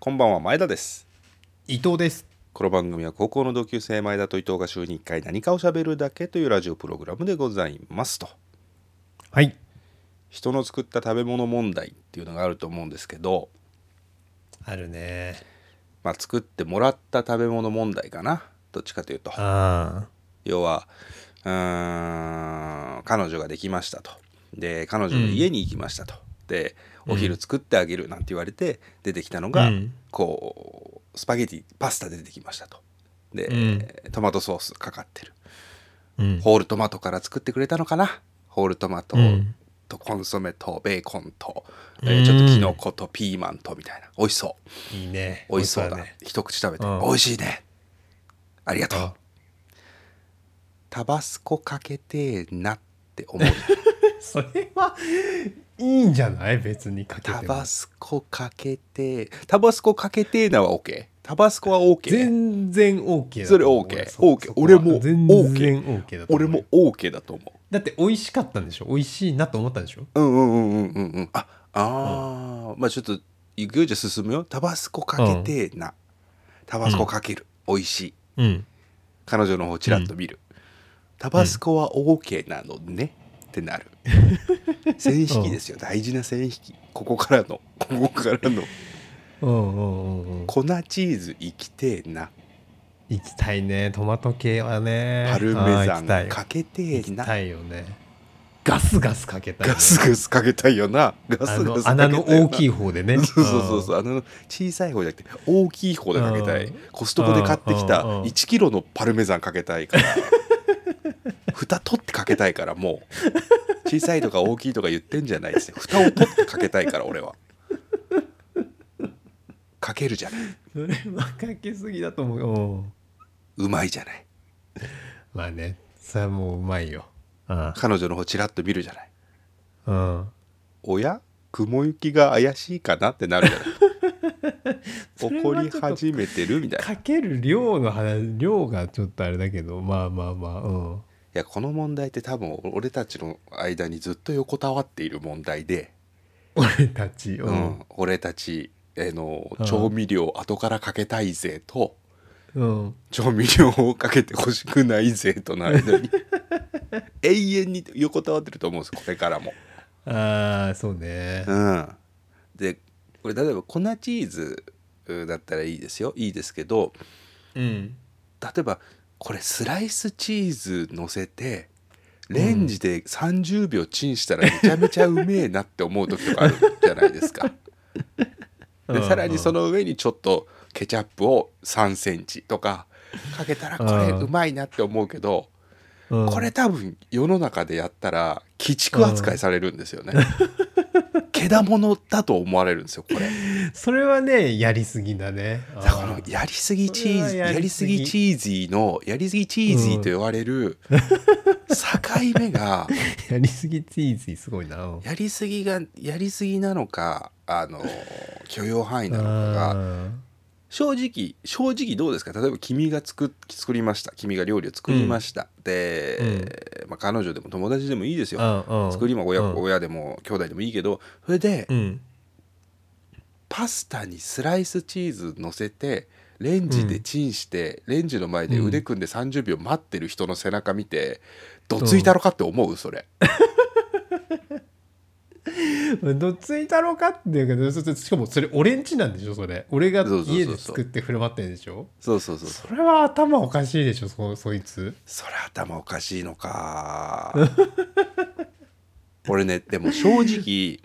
こんばんは前田です。伊藤です。この番組は高校の同級生前田と伊藤が週に1回何かを喋るだけというラジオプログラムでございますと。はい。人の作った食べ物問題っていうのがあると思うんですけど、あるね。まあ、作ってもらった食べ物問題かな。どっちかというと。あ要はうーん彼女ができましたと。で彼女の家に行きましたと、でお昼作ってあげるなんて言われて出てきたのが、うん。こうスパゲティパスタで出てきましたと。で、うん。トマトソースかかってる。うん。ホールトマトから作ってくれたのかな？ホールトマトうん。とコンソメとベーコンと、うん。えーちょっとキノコとピーマンとみたいな。美味しそう。いいね。美味しそうだ。ね。一口食べて、うん。美味しいね。ありがとう。あタバスコかけてーなって思う。それはいいんじゃない？別にかけても。タバスコかけてタバスコかけてーなは OK タバスコは OK 全然 OK だそれと思う OK そ OK そこは。俺も全 OK だと思う。俺も OK だと思だって美味しかったんでしょ？美味しいなと思ったんでしょ？ううんうんうんうんうん。うんああー、まあちょっと行くよじゃあ進むよ。タバスコかけてーな、タバスコかける、美味しい。うん。彼女の方ちらっと見る、タバスコは OK なのね、ってなる。線引きですよ。大事な線引き。ここからの。ここからの。粉チーズ生きてえな。行きたいね。トマト系はね。パルメザンかけてえ行きなたいよね。ガスガスかけたいね。ガスガスかけたいよな。ガスガあス穴の大きい方でね。そうそうそうそう。あの小さい方じゃなくて大きい方でかけたい。うん。コストコで買ってきたうんうんうん。1キロのパルメザンかけたいから蓋取ってかけたいからもう。小さいとか大きいとか言ってんじゃないですよ。蓋を取ってかけたいから俺は。かけるじゃないそれはかけすぎだと思う。よう。まいじゃない。まあねそれはもううまいよ。うん彼女の方チラッと見るじゃない。うん。おや？雲行きが怪しいかなってなるじゃない。怒り始めてるみたいな。いかける量の話量がちょっとあれだけどまあまあまあうんやこの問題って多分俺たちの間にずっと横たわっている問題で、俺たち？ううん。ん、俺たちへのうん。調味料後からかけたいぜと。うん。調味料をかけてほしくないぜとの間に。永遠に横たわってると思うんですこれからも。ああそうね。うん、でこれ例えば粉チーズだったらいいですよ。いいですけどうん。例えばこれスライスチーズ乗せてレンジで30秒チンしたらめちゃめちゃうめえなって思う時とかあるじゃないですか。でさらにその上にちょっとケチャップを3センチとかかけたらこれうまいなって思うけどうんこれ多分世の中でやったら鬼畜扱いされるんですよね。けだものだと思われるんですよこれ。それはねやりすぎだね。だからやりすぎチーズやりすぎ。ぎチーズィのやりすぎチーズィと言われる 境目がやりすぎチーズすごいな。うんやりすぎがやりすぎなのかあの許容範囲なのかがあ正直正直どうですか？例えば君が作っ作りました。君が料理を作りました、で、まあ、彼女でも友達でもいいですよ、ーうん。作りも親,、うん。親でも兄弟でもいいけどそれで、うん。パスタにスライスチーズ乗せてレンジでチンして、レンジの前で腕組んで30秒待ってる人の背中見て、どついたろかって思う？それ どっついたろうかっていうけどしかもそれ俺んちなんでしょそれ。俺が家で作って振る舞ってんでしょ。そうそうそうそう。それは頭おかしいでしょそそいつ。それ頭おかしいのか。俺ねでも正直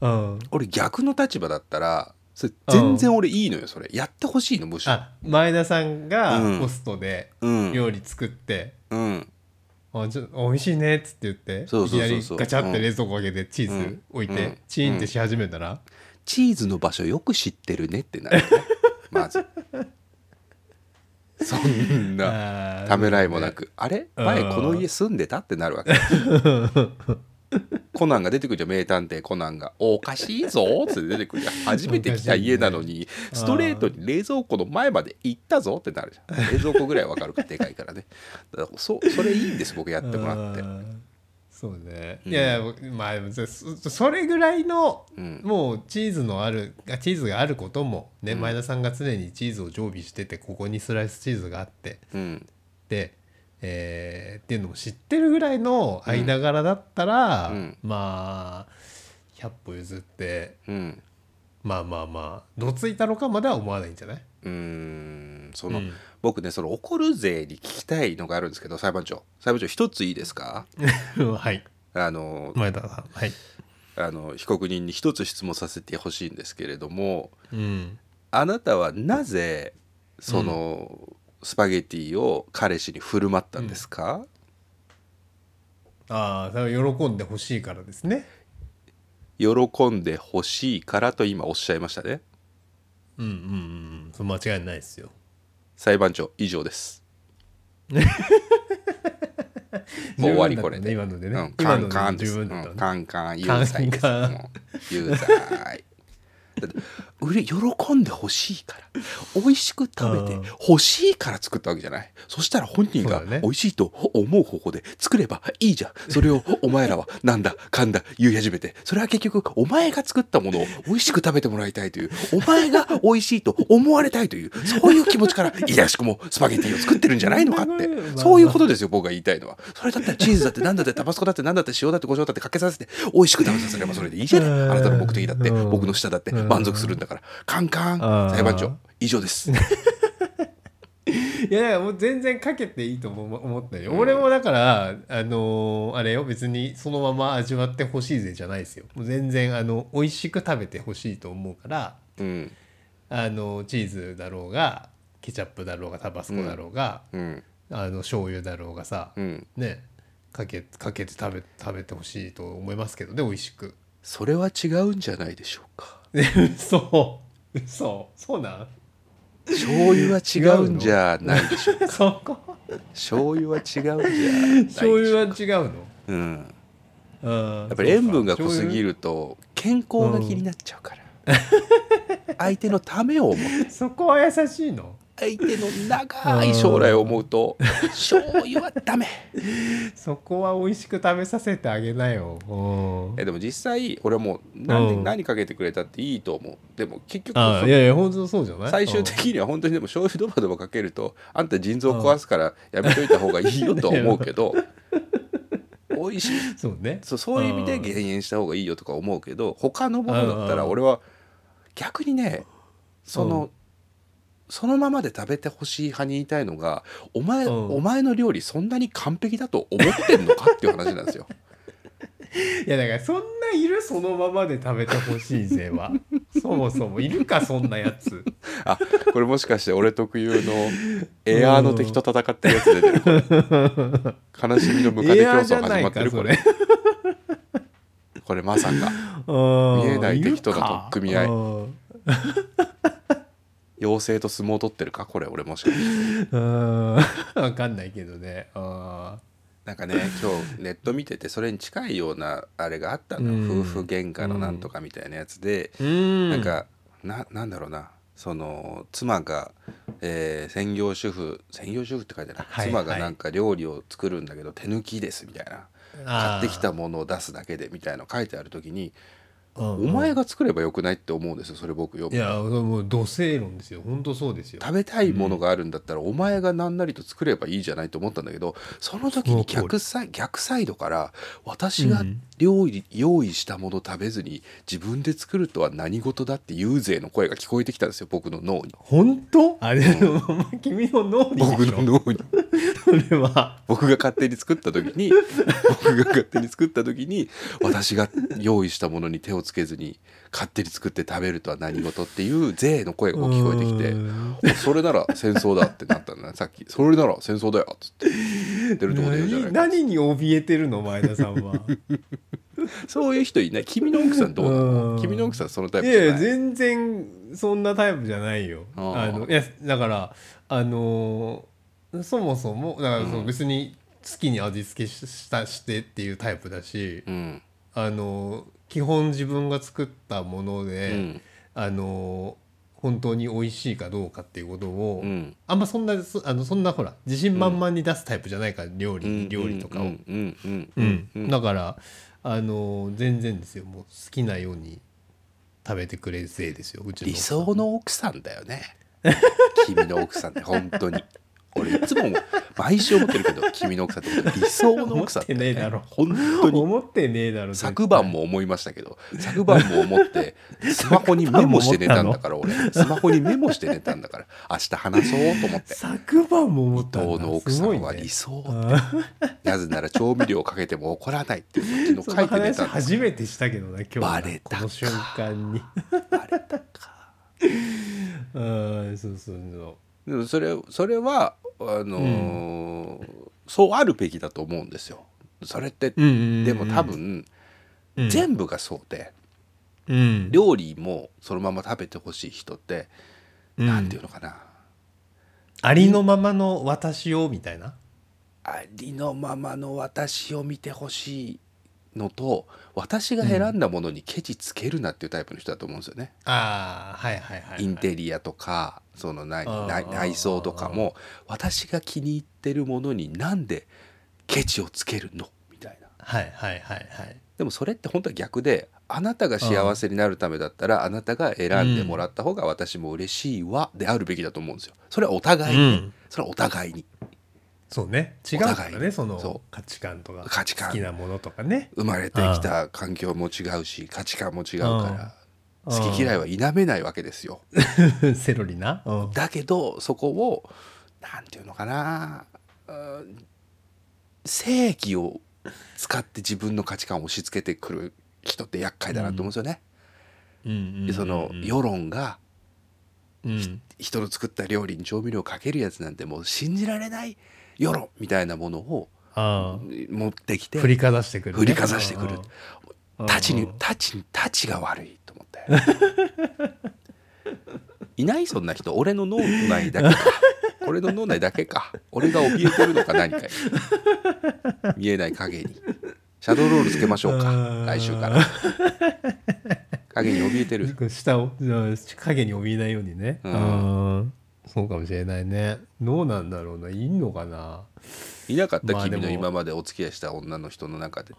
うん。俺逆の立場だったらそれ全然俺いいのよそれ。やってほしいのむしろ。あ前田さんがうん。ホストでうん。料理作って。うん「あちょ美味しいね」っつって言ってそうそうそうそう。いきなりガチャって冷蔵庫開けてチーズ置いて、うん。チーンってし始めたら、チーズの場所よく知ってるねってなるね。まず。そんなあーためらいもなく、あれ？うん。前この家住んでた？ってなるわけ コナンが出てくるじゃん名探偵コナンが「おかしいぞ」って出てくるじゃん。初めて来た家なのにストレートに冷蔵庫の前まで行ったぞってなるじゃん。冷蔵庫ぐらいわかるかでかいからね。だからそそれいいんです僕やってもらって。そうね、うん。いやいやまあそそれぐらいのうん。もうチーズのあるあチーズがあることもね、うん。前田さんが常にチーズを常備しててここにスライスチーズがあって。うん。で、えーっていうのも知ってるぐらいの間柄だったら、うん。まあ100歩譲ってうん。まあまあまあどついたのかまでは思わないんじゃない？うーん。その、うん。僕ねその怒る税に聞きたいのがあるんですけど裁判長。裁判長一ついいですか？はい。あの前田さんはい、あの被告人に一つ質問させてほしいんですけれどもうん、あなたはなぜその、スパゲティを彼氏に振る舞ったんですか、ああそれは喜んでほしいからですね。喜んでほしいからと今おっしゃいましたね。うんうんうんそれ間違いないですよ。裁判長以上です。もう終わりこれで、今のでね、うん、カンカンでです、ね。ん、カンカン有罪です。カンカン。もう有罪。だ ってうれ喜んでほしいから。美味しく食べてうん。欲しいから作ったわけじゃない。そしたら本人が美味しいと思う方法で作ればいいじゃん。それを お前らはなんだかんだ言い始めて。それは結局お前が作ったものを美味しく食べてもらいたいという。お前が美味しいと思われたいというそういう気持ちから いやしくもスパゲティを作ってるんじゃないのかって。そういうことですよ僕が言いたいのは。それだったらチーズだって何だってタバスコだって何だって塩だって胡椒だってかけさせて美味しく食べさせればそれでいいじゃない。あなたの目的だってうん。僕の舌だって満足するんだからカンカン裁判長以上です。いやいやもう全然かけていいと思う思ったよ、俺もだからあのーあれよ別にそのまま味わってほしいぜじゃないですよ。もう全然あの美味しく食べてほしいと思うからうん。あのチーズだろうがケチャップだろうがタバスコだろうが、うん。あの醤油だろうがさ、うん。ねかけかけて食べ食べてほしいと思いますけどね美味しく。それは違うんじゃないでしょうか嘘。嘘。そうなん？醤油は違うんじゃないでしょうか。そこ。醤油は違うんじゃない醤ょう油は違うの？うん。ややっぱり塩分が濃すぎると健康が気になっちゃうから。相手のためを思って そこは優しいの？相手の長い将来を思うと醤油はダメ。そこは美味しく食べさせてあげなよ。うん。えでも実際俺はもう何何かけてくれたっていいと思う？でも結局いやいや本当そうじゃない？最終的には本当にでも醤油ドバドバかけるとあんた腎臓壊すからやめといた方がいいよとは思うけど 美味しい。うんそうね。そうそういう意味で減塩した方がいいよとか思うけど他のものだったらうん俺は逆にねその、そのままで食べてほしい派に言いたいのがお前、うん。お前の料理そんなに完璧だと思ってんのかっていう話なんですよ。いやだからそんないるそのままで食べてほしいぜは。そもそもいるかそんなやつ。あこれもしかして俺特有のエアーの敵と戦ってるやつで出てるこれ。悲しみのムカデ競争始まってるこれ。これまさか。見えない敵との取っ組み合い。うん妖精と相撲を取ってるか？これ俺もしかして。うん。わかんないけどね。あなんかね今日ネット見ててそれに近いようなあれがあったのよ、うん。夫婦喧嘩のなんとかみたいなやつで、うん。なんかななんだろうな。その妻が、えー専業主婦専業主婦って書いてな。い、はい妻がなんか料理を作るんだけど手抜きですみたいな。買ってきたものを出すだけでみたいなの書いてある時に、おお前が作ればよくないって思うんですよそれ僕読むいやもう土星論ですよ。本当そうですよ。食べたいものがあるんだったら、お前が何なりと作ればいいじゃないと思ったんだけどその時に逆サイ逆サイドから私がうん料理、用意したもの食べずに自分で作るとは何事だっていう勢の声が聞こえてきたんですよ僕の脳に。本当？あれ、君の脳に僕の脳に。それは。僕が勝手に作った時に僕が勝手に作った時に私が用意したものに手をつけずに勝手に作って食べるとは何事っていう勢の声が聞こえてきてそれなら戦争だってなったんだね。さっきそれなら戦争だよっつって出るとこで言うじゃないか。何何に怯えてるの前田さんは。そういう人いない。君の奥さんどうなうん。の君の奥さんそのタイいやいやプじゃない。全然そんなタイプじゃないよ。あのいやだからあのーそもそもだからそのうん別に好きに味付けししたしてっていうタイプだし、うん。あのー基本自分が作ったもので、うん。あのー本当に美味しいかどうかっていうことを、うん。あんまそんなそあのそんなほら自信満々に出すタイプじゃないから料理、料理とかを、だからあの全然ですよ。もう好きなように食べてくれせいですようちの理想の奥さんだよね。君の奥さんって本当に俺いつも毎週思ってるけど 君の奥さんって理想の奥さんって。ねえだろ。本当に。思ってねえだろ昨晩も思いましたけど昨晩も思って スマホにメモして寝たんだから俺。スマホにメモして寝たんだから明日話そうと思って。昨晩も思伊ったんだ。藤の奥さんは理想あなぜなら調味料をかけても怒らないっていうこっちそのの書いて寝話たんです。初めてしたけどな今日なバレたか。この瞬間に。バレたか。うんそうそうそう。それそれはあのーそうあるべきだと思うんですよ。それってうんうんうん。でも多分うん。全部がそうでうん。料理もそのまま食べてほしい人ってうん。なんていうのかな。ありのままの私をみたいな？ありのままの私を見てほしいのと私が選んだものにケチつけるなっていうタイプの人だと思うんですよね。ああはいはいはいはい。インテリアとかその内内装とかも私が気に入ってるものになんでケチをつけるの？みたいな。はいはいはいはい。でもそれって本当は逆であなたが幸せになるためだったらあなたが選んでもらった方が私も嬉しいわであるべきだと思うんですよ。それはお互いに、うん。それはお互いにそうね。違うからねその価値観とか価値観。好きなものとかね。生まれてきた環境も違うし価値観も違うからうん。好き嫌いは否めないわけですよ。セロリな？うん。だけどそこをなんていうのかなうん正義を使って自分の価値観を押し付けてくる人って厄介だなと思うんですよね。うん。うん。でその世論がうん。人の作った料理に調味料をかけるやつなんてもう信じられない世論みたいなものをあ持ってきてあ振りかざしてくるね。振りかざしてくる。うんたちにうんたちにたちが悪いと思って いないそんな人。俺の脳内だけか。俺の脳内だけか。俺が怯えてるのか何かに。見えない影に。シャドーロールつけましょうか。うん来週から。影に怯えてる。下をうん影に怯えないようにね。うん。うんそうかもしれないね。どうなんだろうな。いんのかな。いなかったまあでも。君の今までお付き合いした女の人の中で。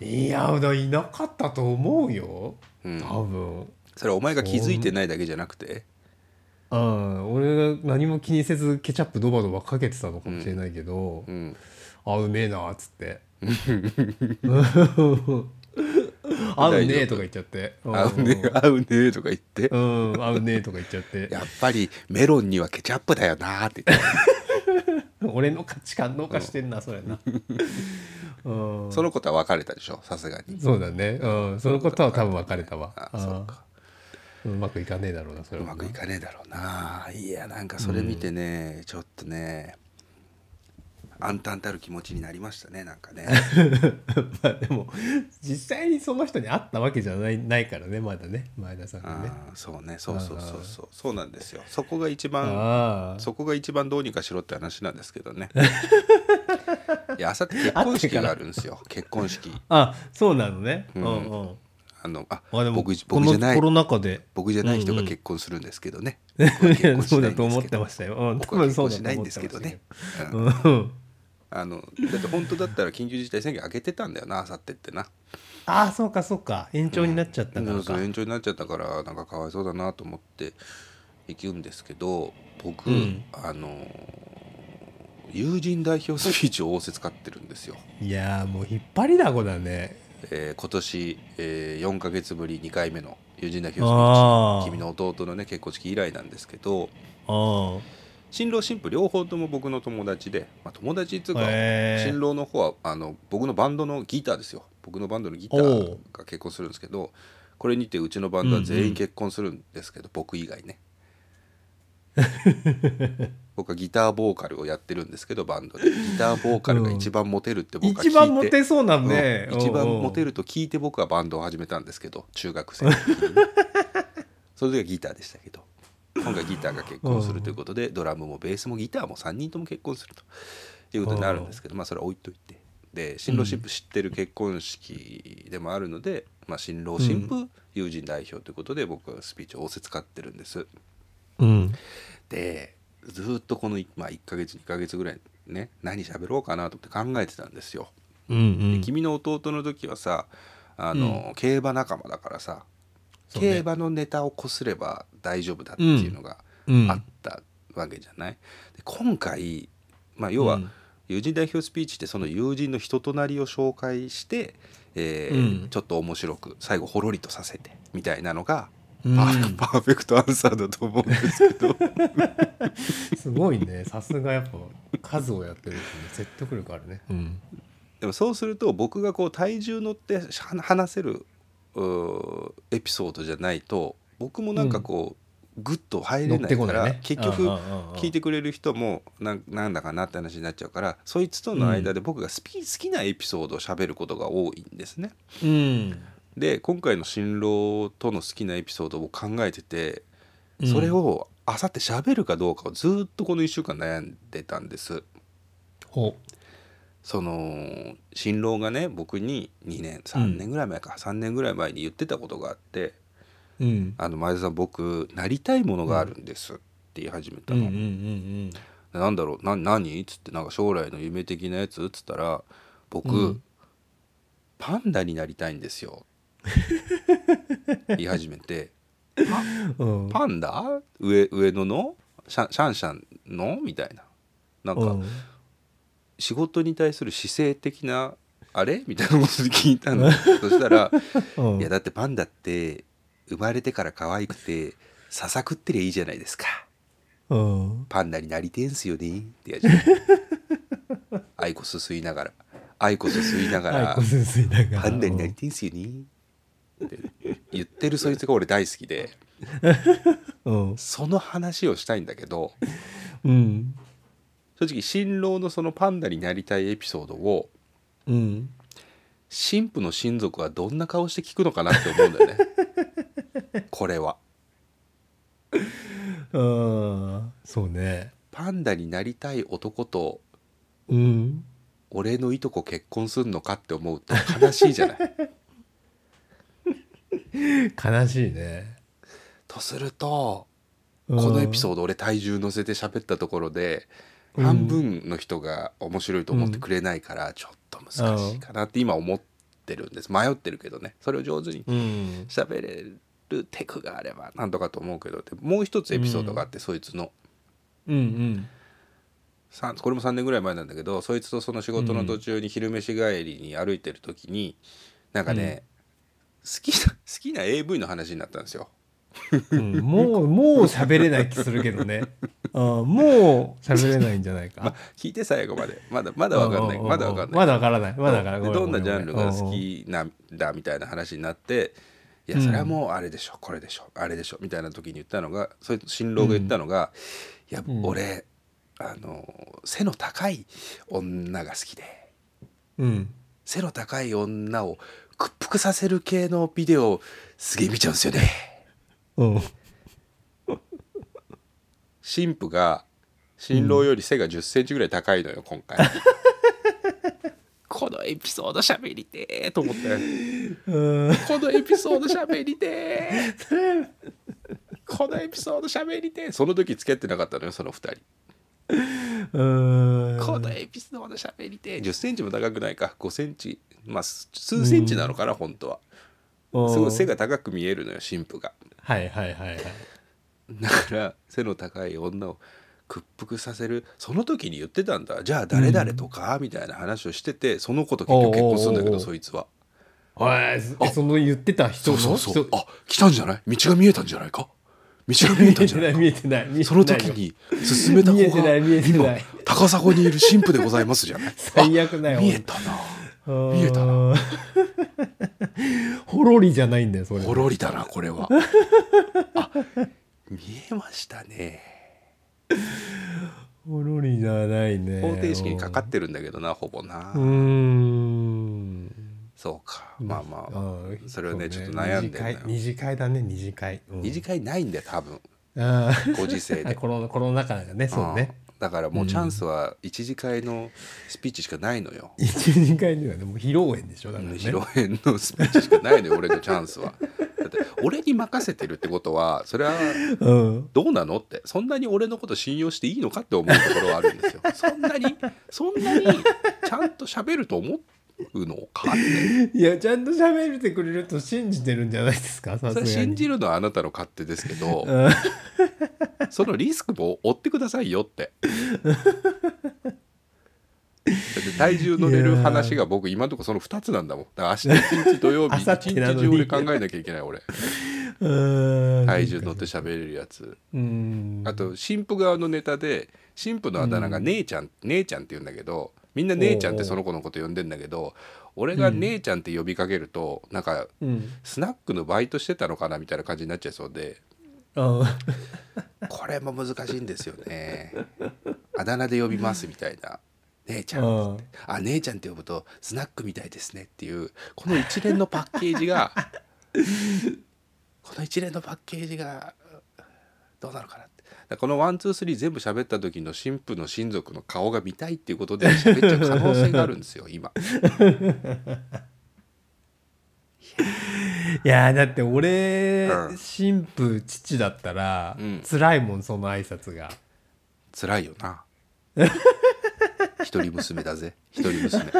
いやだいなかったと思うよ。うん。多分。それはお前が気づいてないだけじゃなくて？うん。俺が何も気にせずケチャップドバドバかけてたのかもしれないけど、うん。あうめえなっつって 合うねえとか言っちゃって。合うね合うねとか言って。うん合うねえとか言っちゃって。やっぱりメロンにはケチャップだよなーって言って。俺の価値観どうかしてんなそれな。うん。そのことは別れたでしょ？さすがに。そうだね。うん。そのことは多分別れたわ。あそうか。うまくいかねえだろうなそれうはまくいかねえだろうな。いやなんかそれ見てね、ちょっとね暗淡たる気持ちになりましたねなんかね。まあでも実際にその人に会ったわけじゃないないからねまだね前田さんがね。そうねそうそうそうそうそうなんですよ。そこが一番そこが一番どうにかしろって話なんですけどね。いやあさって結婚式があるんですよ結婚式。あそうなのね。ううんんうん。あのああでも僕こ僕じゃないのコロナ禍で。僕じゃない人がうんうん。結婚するんですけどね、うないんですけど。だと思ってましたよ。うん。多分そうしないんですけどね、うんあのだって本当だったら緊急事態宣言開けてたんだよなあさってってな。ああそうかそうか。延長になっちゃったからか。そうそう延長になっちゃったからなんかかわいそうだなと思って行くんですけど僕、うん。あの友人代表スピーチを仰せ使ってるんですよ、いやーもう引っ張りだこだね。えー今年、え4ヶ月ぶり2回目の友人代表スピあー。ーチ君の弟のね結婚式以来なんですけど。あ新郎新婦両方とも僕の友達で、まあ、友達っていうか、新郎の方はあの僕のバンドのギターですよ。僕のバンドのギタおーう。が結婚するんですけどこれにてうちのバンドは全員結婚するんですけど、僕以外ね。僕はギターボーカルをやってるんですけどバンドで。ギターボーカルが一番モテるって僕は聞いて、一番モテそうなんね、うん。一番モテるると聞いて僕はバンドを始めたんですけど中学生の時にね。その時はギターでしたけど今回ギターが結婚するということでドラムもベースもギターも3人とも結婚するということになるんですけどまあそれは置いといて。で新郎新婦知ってる結婚式でもあるので、まあ、新郎新婦友人代表ということで僕はスピーチを仰せ使ってるんです。うん。でずっとこの、まあ、1ヶ月2ヶ月ぐらいね何喋ろうかなと思って考えてたんですよ。うんで君の弟の時はさあの、競馬仲間だからさ、競馬のネタをこすれば大丈夫だっていうのがうん。あったわけじゃない？で今回、まあ、要は、うん。友人代表スピーチってその友人の人となりを紹介して、えーうん。ちょっと面白く最後ほろりとさせてみたいなのが、うん。パーパーフェクトアンサーだと思うんですけど。すごいね。さすがやっぱ数をやってるってね 説得力あるね。うん。でもそうすると僕がこう体重乗っては話せるエピソードじゃないと僕もなんかこう、グッと入れないからね。結局うんうんうんうん。聞いてくれる人もなんなんだかなって話になっちゃうからそいつとの間で僕がスピ好きなエピソードを喋ることが多いんですね。うん。で今回の新郎との好きなエピソードを考えててうん。それをあさって喋るかどうかをずっとこの1週間悩んでたんです。ほその新郎がね僕に2年3年ぐらい前か、3年ぐらい前に言ってたことがあってううん「あの前田さん僕なりたいものがあるんです」って言い始めたうんうの。んうんなんだろうな何？っつってなんか将来の夢的なやつ？っつったら僕、うん。パンダになりたいんですよ。言い始めて。パンダ？上上野の？シャンシャンシャンの？みたいな。なんか、うん仕事に対する姿勢的なあれ？みたいなことで聞いたの。そしたら「うん。いやだってパンダって生まれてから可愛くてささくってりゃいいじゃないですか。うん。パンダになりてんすよね」ってやつ アイコス吸いながら。アイコス吸いながらアイコス吸いながら。パンダになりてんすよね。って言ってるそいつが俺大好きで。うん。その話をしたいんだけどうん正直新郎のそのパンダになりたいエピソードをうん。神父の親族はどんな顔して聞くのかなって思うんだよね。これは。うんそうね。パンダになりたい男とうん。俺のいとこ結婚すんのかって思うと悲しいじゃない。悲しいね。とするとここのエピソード俺体重乗せて喋ったところでうん半分の人が面白いと思ってくれないからちょっと難しいかなって今思ってるんです。迷ってるけどね。それを上手にうん。喋れるテクがあればなんとかと思うけど。でもう一つエピソードがあって、そいつの。うんうん。これも3年ぐらい前なんだけどそいつとその仕事の途中に昼飯帰りに歩いてる時に、なんかね、好きな好きな AV の話になったんですよ。うんもうもう喋れない気するけどね。あ もう喋れないんじゃないまあか聞いて最後まで。まだまだわかんない。まだわかんない。まだわからない。まだわからない。でどんなジャンルが好きなんだみたいな話になっていやうんそれはもうあれでしょこれでしょあれでしょみたいな時に言ったのがそれ新郎が言ったのが、いやうん。俺あの背の高い女が好きで。うん。背の高い女を屈服させる系のビデオすげえ見ちゃうんですよね。うん。新婦が新郎より背が1 0センチぐらい高いのよ今回。このエピソード喋りてーと思って。うん。このエピソード喋りてーこのエピソード喋りてーその時付き合ってなかったのよその2人。うん。このエピソード喋りてー1 0センチも高くないか。5センチ。まあ数数センチなのかな、本当はすごい背が高く見えるのよ新婦が。はいはいはいはい。だから背の高い女を屈服させる。その時に言ってたんだ。じゃあ誰々とか、みたいな話をしててその子と結局結婚するんだけどそいつは。はいえその言ってた人の？そうそうそう。あ来たんじゃない？道が見えたんじゃないか？道が見えたんじゃないか？見えてない見えてない。その時に進めた見え子がてない見えてない。今高砂にいる神父でございますじゃない？最悪だよあ見えたな見見えたな。ほろりじゃないんだよそれ。ほろりだなこれは。あ見えましたね。ほろりじゃないね。方程式にかかってるんだけどなほぼな、うーん。そうか。まあまあ、ーそれをねうちょっと悩んでんだよ。二次会だね二次会、うん。二次会ないんだよ多分。ご時世で。コロナコロナ禍がねそうねだからもうチャンスは一次会のスピーチしかないのよ、一二回にはでも披露宴でしょだからね。披露宴のスピーチしかないのよ 俺のチャンスは。だって俺に任せてるってことはそれはうん。どうなのって。そんなに俺のこと信用していいのかって思うところはあるんですよ。そんなにそんなにちゃんと喋ると思うのかって。いやちゃんと喋ってくれると信じてるんじゃないですか？さすがに。信じるのはあなたの勝手ですけどうん。そのリスクも負ってくださいよって。だって体重乗れる話が僕今のところその2つなんだもん。だから明日一日土曜日 明後一日中俺考えなきゃいけない俺。うん体重乗って喋れるやつ。うん。あと新婦側のネタで新婦のあだ名が姉ちゃん、姉ちゃんって言うんだけどみんな姉ちゃんってその子のこと呼んでんだけど俺が姉ちゃんって呼びかけるとなんかうん。スナックのバイトしてたのかなみたいな感じになっちゃいそうで。あこれも難しいんですよね。あだ名で呼びますみたいな。姉ちゃんあ。あ姉ちゃんって呼ぶとスナックみたいですねっていうこの一連のパッケージが この一連のパッケージがどうなのかなこのワンツースリー全部喋った時の新婦の親族の顔が見たいっていうことで喋っちゃう可能性があるんですよ 今。いやだって俺、うん。新婦父だったら、うん。辛いもんその挨拶が。辛いよな。一人娘だぜ。一人娘。手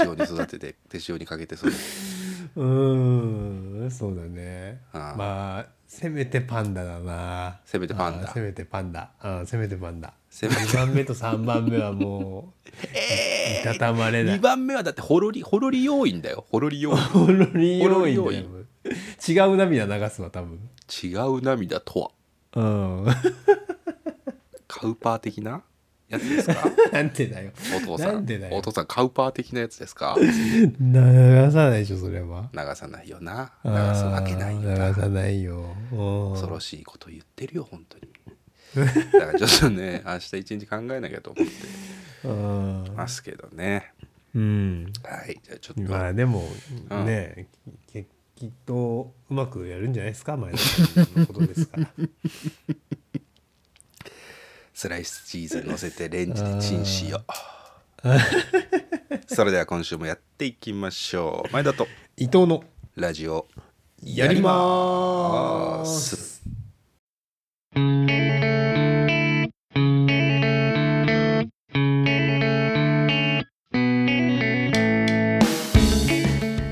塩に育てて手塩にかけて育てて。うーんそうだね。まあせめてパンダだな。せめてパンダ。せめてパンダ。せめてパンダ。せめて。2番目と3番目はもう いたたまれない。2番目はだってほろりほろり要因だよ。ほろり要因。ほろり要因違う涙流すわ多分。違う涙とは。うん。カウパー的な？やつですか？なんでだよ。お父さなんんでだよ。お父さんカウパー的なやつですか？流さないでしょそれは。流さないよな。流すわけないよああな流さないよ。うん恐ろしいこと言ってるよ本当に。だからちょっとね 明日一日考えなきゃと思ってうんますけどね。うん。はいじゃあちょっと、まあでもうんねききっとうまくやるんじゃないですか？前田さんのことですから スライスチーズ乗せてレンジでチンしよう。それでは今週もやっていきましょう。前田と 伊藤のラジオやりまーす。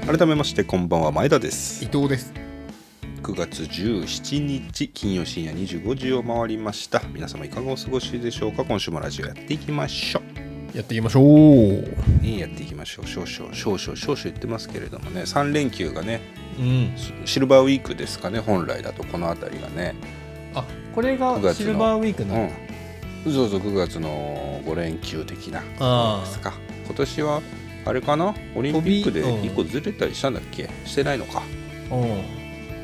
改めましてこんばんは前田です。伊藤です9月17日金曜深夜25時を回りました。皆様いかがお過ごしでしょうか？今週もラジオやっていきましょやっていきましょう。うねやっていきましょう。少々少々少々言ってますけれどもね。3連休がねうん。シシルバーウィークですかね本来だと。この辺りがね。あこれ9月のがシルバーウィークうなんだ、ん。そうそう9月の5連休的な。ですか。今年はあれかな？オリンピックで飛びうん。1個ずれたりしたんだっけ？してないのか。うん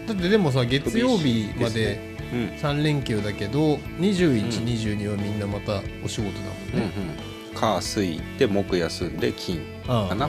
だってでもさ月曜日までうん。3連休だけど21、うん22はみんなまたお仕事だもんうんうね、ん。火水で木休んで金かな。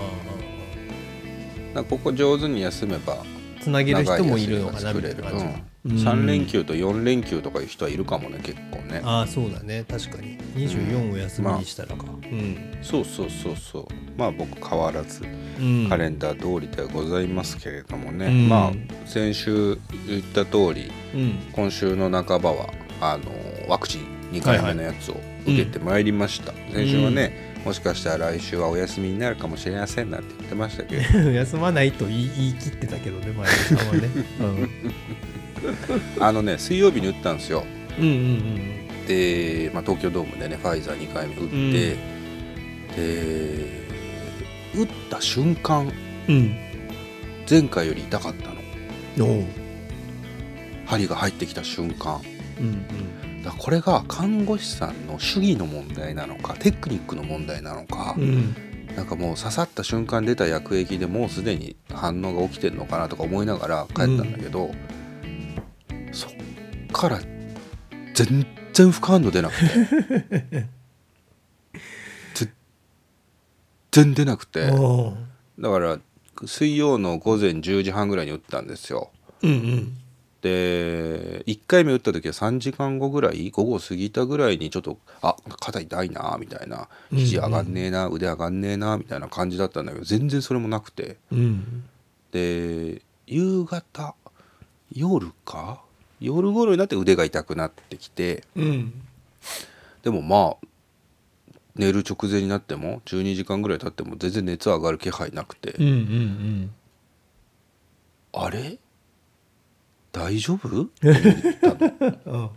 ここ上手に休めばあつなげる人もいるのかなみたいな感じ、うんうん3連休と4連休とかいう人はいるかもね結構ね。ああそうだね。確かに。24を休みにしたらか。うん、そうそうそうそう。まあ僕変わらずうん。カレンダー通りではございますけれどもね、うん。まあ先週言った通りうん。今週の半ばはあのワクチン2回目のやつを受けてまいりました、先週はね、もしかしたら来週はお休みになるかもしれませんなんて言ってましたけど。休まないと言い言い切ってたけどね前田さんはね、あのね水曜日に打ったんですよ。うん、うんうんで、まあ、東京ドームでねファイザー2回目打って、で打った瞬間うん。うん前回より痛かったの。針が入ってきた瞬間。うんだからこれが看護師さんの主義の問題なのかテクニックの問題なのか、うん。うんなんかもう刺さった瞬間出た薬液でもうすでに反応が起きてるのかなとか思いながら帰ったんだけど、そっから全然副反応出なくて。全然出なくて。だから水曜の午前10時半ぐらいに打ったんですよ。うんうん。で1回目打った時は3時間後ぐらい午後過ぎたぐらいにちょっとあ肩痛いなみたいな肘上がんねえな、腕上がんねえなみたいな感じだったんだけど全然それもなくて。うん。で夕方夜か夜頃になって腕が痛くなってきてうん。でもまあ寝る直前になっても12時間ぐらい経っても全然熱上がる気配なくて、うんうんあれ？大丈夫？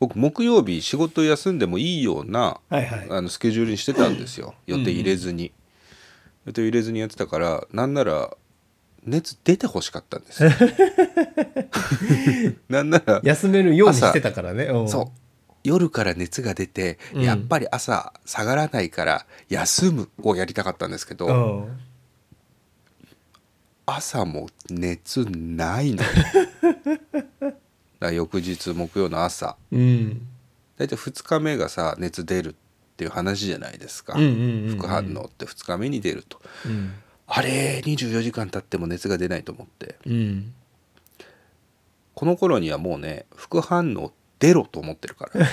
僕木曜日仕事休んでもいいようなはいはい。あのスケジュールにしてたんですよ。予定入れずに、予定入れずにやってたからなんなら熱出てほしかったんです。よ なんなら休めるようにしてたからね。うん。そう。夜から熱が出て、うん。やっぱり朝下がらないから休むをやりたかったんですけど、うん。朝も熱ないのよ。だ翌日木曜の朝。うん。大体2日目がさ熱出るっていう話じゃないですか、うんうんうんうん。副反応って2日目に出ると。うんあれ24時間経っても熱が出ないと思って。うん。この頃にはもうね副反応出ろと思ってるから。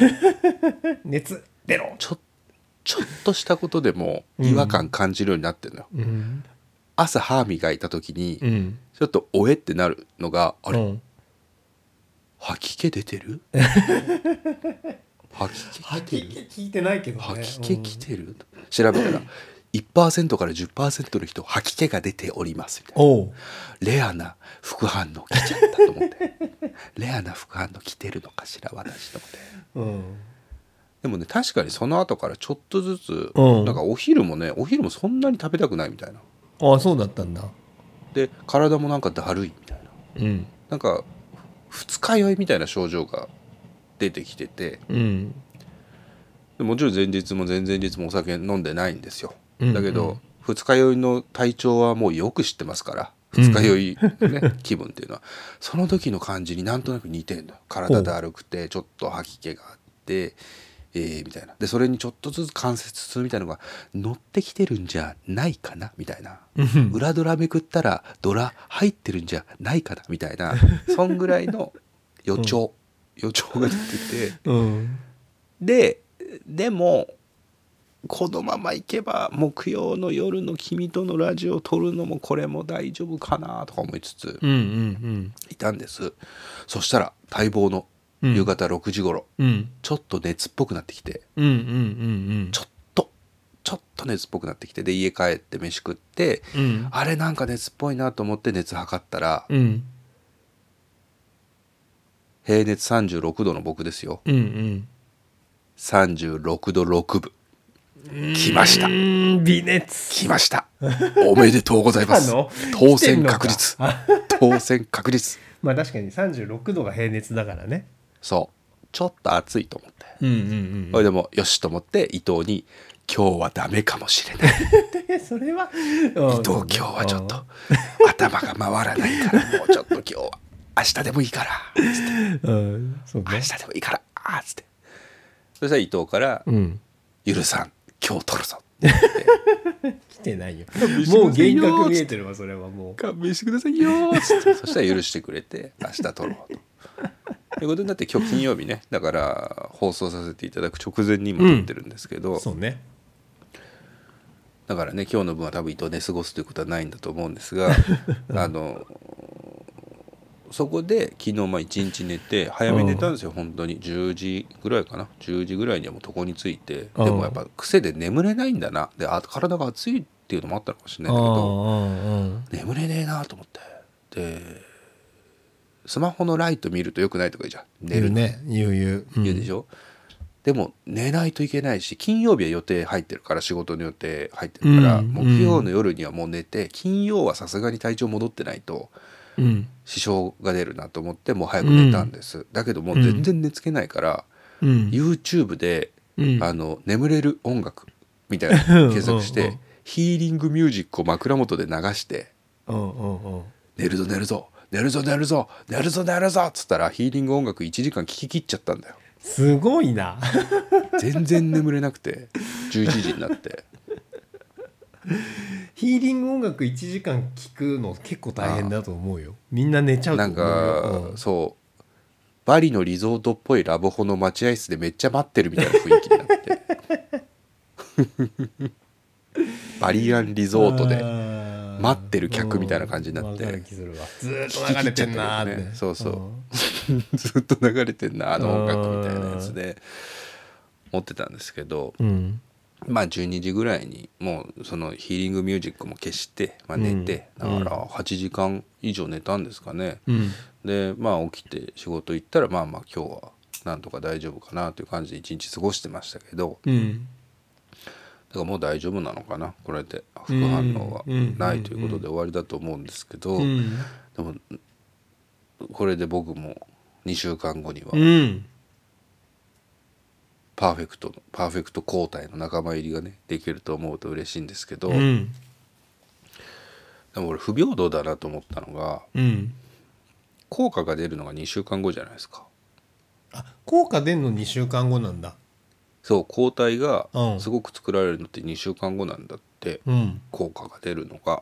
熱出ろ。ちょちょっとしたことでも違和感感じるようになってるのよ、うん。朝歯磨いた時にうん。ちょっとおえってなるのがあれ、うん。吐き気出てる？吐き気吐き来てる気聞いてないけどね。吐き気来てる、調べたら1%から10%の人吐き気が出ておりますみたいな。おう。レアな副反応来ちゃったと思って。レアな副反応来てるのかしら私と思って。うん。でもね確かにその後からちょっとずつ、うん。なんかお昼もねお昼もそんなに食べたくないみたいな。ああそうだったんだ。で体もなんかだるいみたいな。うん。なんか二日酔いみたいな症状が出てきてて。うん。でもちろん前日も前々日もお酒飲んでないんですよ、うんだけど二日酔いの体調はもうよく知ってますから二日酔い、ね気分っていうのは。その時の感じになんとなく似てんのよ。体だるくてちょっと吐き気があってえー、みたいな。でそれにちょっとずつ関節痛みたいなのが乗ってきてるんじゃないかなみたいな。うん。裏ドラめくったらドラ入ってるんじゃないかなみたいな。そんぐらいの予兆、予兆が出てて。うん。ででもこのままいけば木曜の夜の君とのラジオを撮るのもこれも大丈夫かなとか思いつつうんうんいたんです。そしたら待望の夕方6時頃、うん。うんちょっと熱っぽくなってきてうんうんうんちょっとちょっと熱っぽくなってきてで家帰って飯食ってうん。あれなんか熱っぽいなと思って熱測ったらうん。平熱36度の僕ですよ。うんうん。36度6分来ました。うん微熱。来ました。おめでとうございます。当選確実。来てんのか。当選確実。まあ確かに36度が平熱だからね。そう。ちょっと暑いと思って。うんうんそれでもよしと思って伊藤に「今日はダメかもしれない。う んそれは 伊藤今日はちょっと頭が回らないからもうちょっと今日は明日でもいいから」つってうんそう明ね日でもいいから」っつって。そしたら伊藤からうん「許さん今日取るぞ」来てないよ。見してくださいよ。もう幻覚見えてるわそれはもう。勘弁してくださいよ。ーっつってそしたら許してくれて明日撮ろうと。ということになって今日金曜日ね。だから放送させていただく直前に今撮ってるんですけど、そうね。だからね今日の分は多分伊藤で過ごすということはないんだと思うんですが あのそこで昨日まあ一日寝て早めに寝たんですよ本当に。10時ぐらいかな。10時ぐらいにはもう床に着いて。うん。でもやっぱ癖で眠れないんだな。であ体が熱いっていうのもあったのかもしれないけど眠れねえなと思って。でスマホのライト見るとよくないとか言うじゃん。寝るね。言う言う。うん。言うでしょ、でも寝ないといけないし金曜日は予定入ってるから仕事の予定入ってるから、うん。木曜の夜にはもう寝て金曜はさすがに体調戻ってないとうん支障が出るなと思ってもう早く寝たんです、だけどもう全然寝つけないから、うん。YouTube で、うん。あの眠れる音楽みたいなの検索して、うん。うん。うんヒーリングミュージックを枕元で流してうん。うん。うん。寝るぞ寝るぞ寝るぞ寝るぞ寝るぞ寝るぞっつったらヒーリング音楽1時間聴き切っちゃったんだよ。すごいな。全然眠れなくて11時になって ヒーリング音楽1時間聴くの結構大変だと思うよ。みんな寝ちゃうとなん思うよか、そう。バリのリゾートっぽいラブホの待合室でめっちゃ待ってるみたいな雰囲気になって。バリアンリゾートで待ってる客みたいな感じになって。うんずーっと流れてんなーって、そうそう。ずっと流れてんなあの音楽みたいなやつで持ってたんですけど。うんまあ12時ぐらいにもうそのヒーリングミュージックも消して、まあ、寝て、うんだから8時間以上寝たんですかね、うん。でまあ起きて仕事行ったらまあまあ今日はなんとか大丈夫かなという感じで一日過ごしてましたけどうん。だからもう大丈夫なのかなこれで。副反応はうん。ないということで終わりだと思うんですけど、うん。でもこれで僕も2週間後にはうんパーフェクトのパーフェクト抗体の仲間入りがねできると思うと嬉しいんですけど、うん。でも俺不平等だなと思ったのがうん。効果が出るのが2週間後じゃないですか。あ効果出んの2週間後なんだ。そう抗体がうん。すごく作られるのって2週間後なんだって、うん。効果が出るのが。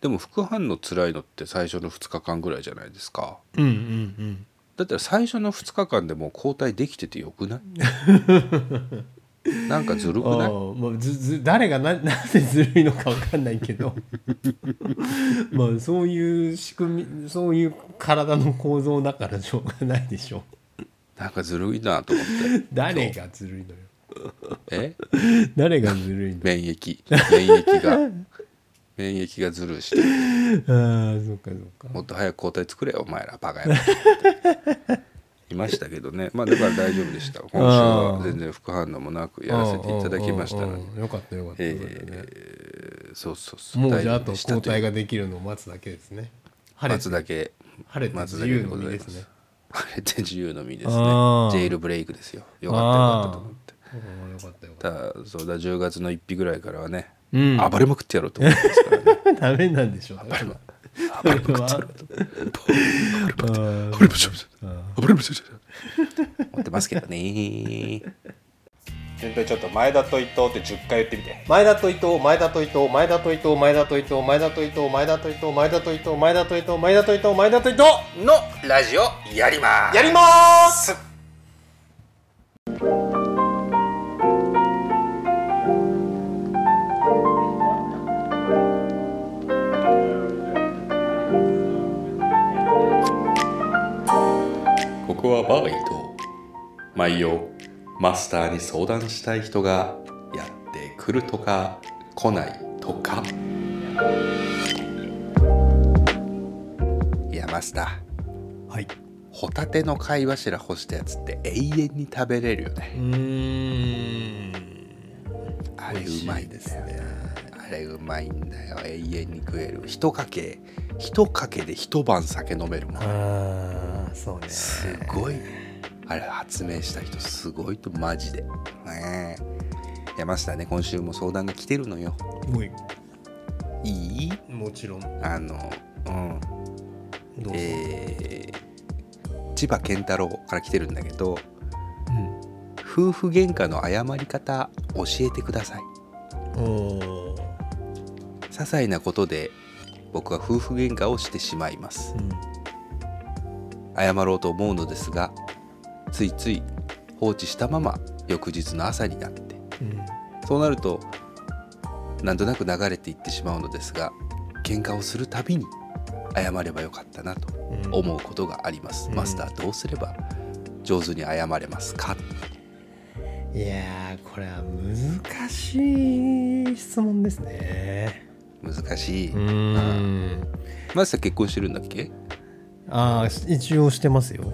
でも副反応辛いのって最初の2日間ぐらいじゃないですか。うんうんだったら最初の2日間でもう抗体できててよくない？なんかずるくない？うんああまあずず誰がな なぜずるいのかわかんないけど。まあそういう仕組みそういう体の構造だからしょうがないでしょなんかずるいなと思って。誰がずるいのよ。え？誰がずるいの免疫。免疫が免疫がずるいして。ああそっかそっか。もっと早く抗体作れよお前らバカ野郎。いましたけどね。まあだから大丈夫でした。今週は全然副反応もなくやらせていただきましたので。よかったよかった、えーそうそうそう。もうじゃああと抗体ができるのを待つだけですね。待つだけ。晴れて自由の身ですね。晴れて自由の身ですね。ジェイルブレイクですよ。よかったよかったと思って。うんよかったよかった。だそうだ10月の1日ぐらいからはね、うん。暴れまくってやろうと思ってますからね。ダメなんでしょう。ね。暴れまくってやろうと暴れましょう暴れましょう思ってますけどね。全体ちょっと前田と伊藤って10回言ってみて。前田と伊藤前田と伊藤前田と伊藤前田と伊藤前田と伊藤前田と伊藤前田と伊藤前田と伊藤前田と伊藤前田と伊藤のラジオやります。やりますここはバーイと毎夜マスターに相談したい人がやってくるとか来ないとか。いやマスター。はい。ホタテの貝柱干したやつって永遠に食べれるよね。うーん。あれうまいですね。あれうまいんだよ。永遠に食える。一かけ一かけで一晩酒飲めるもんそうね。すごい。あれ発明した人すごいとマジで。ねえ。いやマスターね。今週も相談が来てるのよ。おい。いい？もちろん。あのうん。どうぞ、えー千葉健太郎から来てるんだけどうん夫婦喧嘩の謝り方教えてください。おー。些細なことで僕は夫婦喧嘩をしてしまいます。うん謝ろうと思うのですがついつい放置したまま翌日の朝になってうんそうなるとなんとなく流れていってしまうのですが喧嘩をするたびに謝ればよかったなとうん思うことがあります、うん。マスターどうすれば上手に謝れますか？いやーこれは難しい質問ですね。難しい、ん。マスター結婚してるんだっけ？ああ一応してますよ。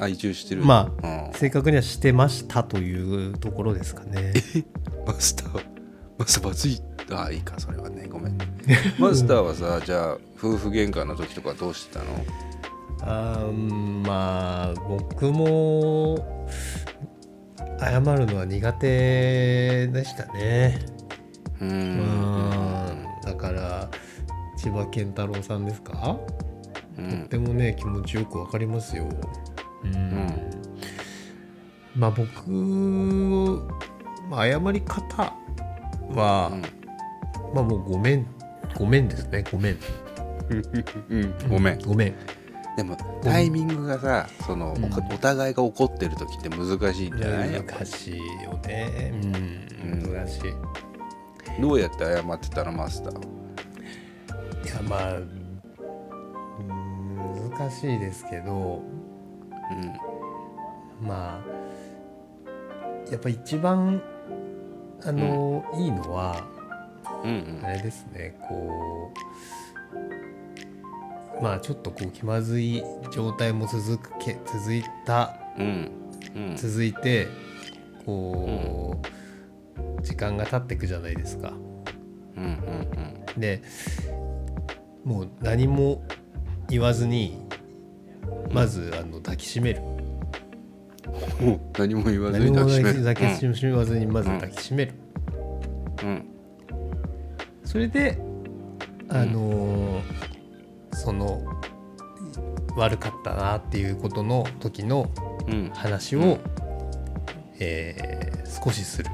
あ移住してる。まあ、あ正確にはしてましたというところですかね。マスターマスターまずいああいいかそれはね。ごめん。マスターはさじゃあ夫婦喧嘩の時とかどうしてたの？あまあ僕も謝るのは苦手でしたね。うん。だから千葉健太郎さんですか？とっうんてもね気持ちよくわかりますよ。うん。んまあ僕、まあ、謝り方は、まあもうごめんごめんですねごめん。うん。ごめん。ごめん。でもタイミングがさその、うん。おお互いが怒ってる時って難しいんじゃない？難しいよね。うん。うん難しい。どうやって謝ってたのマスター？いやまあうん難しいですけどまあやっぱ一番あの、いいのはうんうん。あれですねこうまあちょっとこう気まずい状態も続くけ続いたうん。うん。続いてこう、時間が経っていくじゃないですか。うんうん。でもう何も言わずにまずあの抱きしめる。うん。うん何も言わず何もに抱きしめる。抱きしめずにまず抱きしめる、うん。それであのーその悪かったなっていうことの時のうんうん。話を、うん。えー少しする。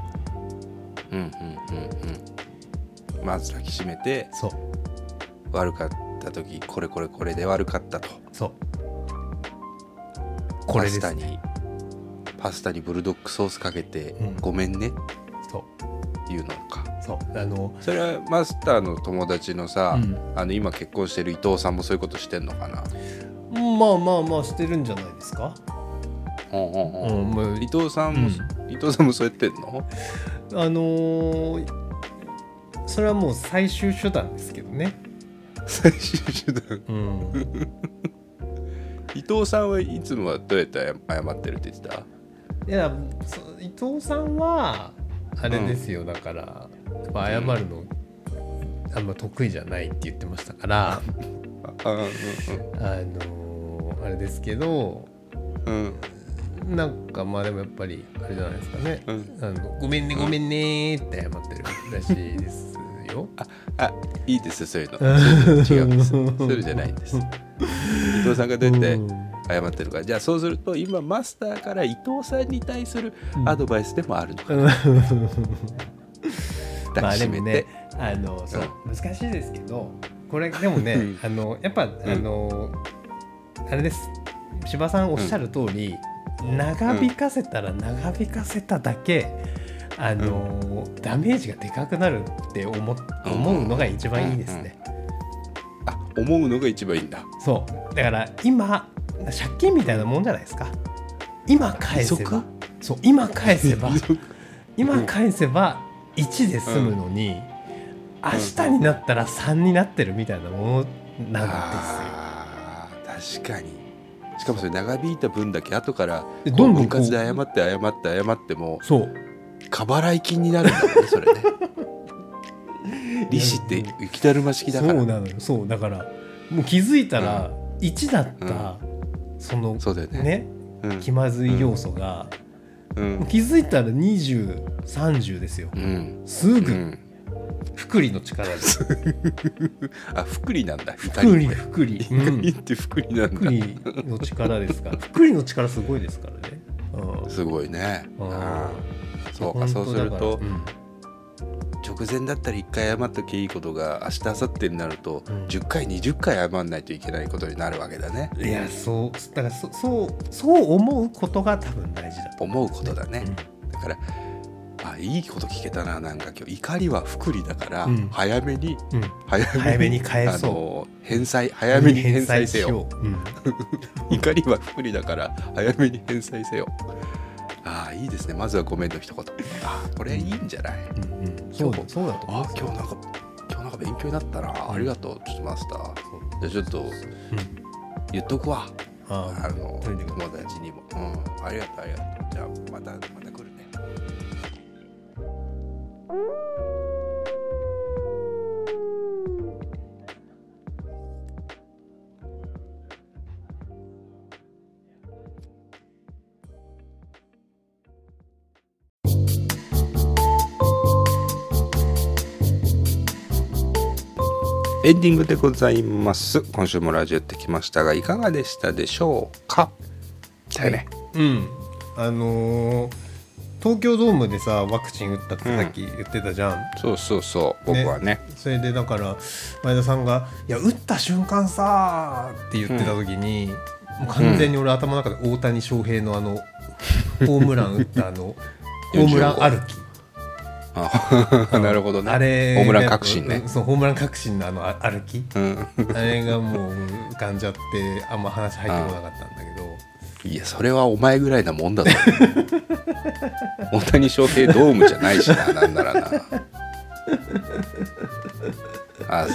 うんうんうんうん。まず抱きしめてそう。悪かった時これこれこれで悪かったと。そう。これパスタにパスタにブルドッグソースかけて、うん。ごめんね。そう。言うのか。そう。あのそれはマスターの友達のさ、うん。あの今結婚してる伊藤さんもそういうことしてんのかな？まあまあまあしてるんじゃないですか、うんうんうう伊藤さんも、伊藤さんもそうやってんの？あのーそれはもう最終手段ですけどね。最終手段。うん、伊藤さんはいつもはどうやって謝ってるって言ってた？いやそ伊藤さんはあれですよ、だから謝るのあんま得意じゃないって言ってましたから、あうんあのーあれですけどうん。うんなんかまあでもやっぱりあれじゃないですかね、うん。あのごめんねごめんねって謝ってるらしいですよ。あいいですそういうの。そういうの違うんです。それじゃないんです。伊藤さんがどうやってうん。謝ってるか。じゃあそうすると今マスターから伊藤さんに対するうん。アドバイスでもあるのか、うん。まあでもねあのそう難しいですけどこれでもね、うん。あのやっぱ、あのあれです。柴さんおっしゃる通り、長引かせたら長引かせただけ、あのダメージがでかくなるって思っ思うのが一番いいですね。あ思うのが一番いいんだ。そう。だから今借金みたいなもんじゃないですか。今返せば。そう今返せば。今返せば1で済むのに、明日になったら3になってるみたいなものなんですよ。確かに。しかもそれ長引いた分だけ後からどんどん分割で謝って謝って謝ってもそう過払い金になるんだもんねそれね。利子って雪だるま式だから。そうなのよ。そうだからもう気づいたら1だった、そのそうだよね。ねうん。気まずい要素が、うん。もう気づいたら2030ですよ。うん。すぐ。うん。福利の力で。す あ福利なんだ福利福利、う怒んりって福利なんだ。福利の力ですから。福利の力すごいですからね、うん。すごいね。うんそうかそうすると直前だったら1回謝っときゃいいことが明日明後日になるとうん。10回20回謝んないといけないことになるわけだね。いやそうだからそそうそう思うことが多分大事だと思うことだね。うん。だからあいいこと聞けたななんか今日。怒りは福利だから、うん。早めにうん。早めに返そう。あの返済 早めに返済せよ。う。ん。怒りは福利だから早めに返済せよああいいですね。まずはごめんの一言。ああこれいいんじゃない？うんうん。そうだそうだと思今日なんか今日なんか勉強になったな、ありがとう。ちょっとマスター。じゃあちょっとうん言っとくわ。ああの友達にも、うん、ありがとうありがとう。じゃあまたまた来るねエンディングでございます。今週もラジオやってきましたがいかがでしたでしょうか？だよね。うん。あのー東京ドームでさワクチン打ったってさっき言ってたじゃん、そうそうそう。僕はね。それでだから前田さんが「いや打った瞬間さ」って言ってた時に、もう完全に俺頭の中で大谷翔平のあのホームラン打ったあのホームラン歩きあ なるほどね。あれホームラン確信ね。うんそうホームラン確信のあのあ歩き。うん。あれがもう浮かんじゃってあんま話入ってこなかったんだけど。いやそれはお前ぐらいなもんだぞ。大谷翔平ドームじゃないしななんならな。あ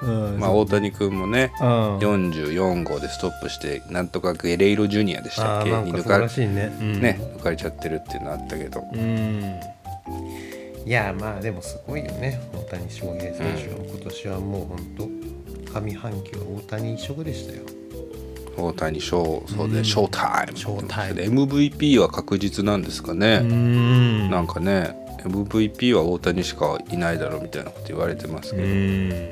そう。うん。まあ大谷君もねうん。44号でストップしてなんとかゲレイロジュニアでしたっけ？かね、うん、ね抜かれちゃってるっていうのあったけど。うんいやまあでもすごいよね。大谷翔平選手は。今年はもう本当上半期は大谷一色でしたよ。大谷翔そううん。でショータイム。ショータイム。MVP は確実なんですかね、ん。なんかね MVP は大谷しかいないだろうみたいなこと言われてますけど、うん。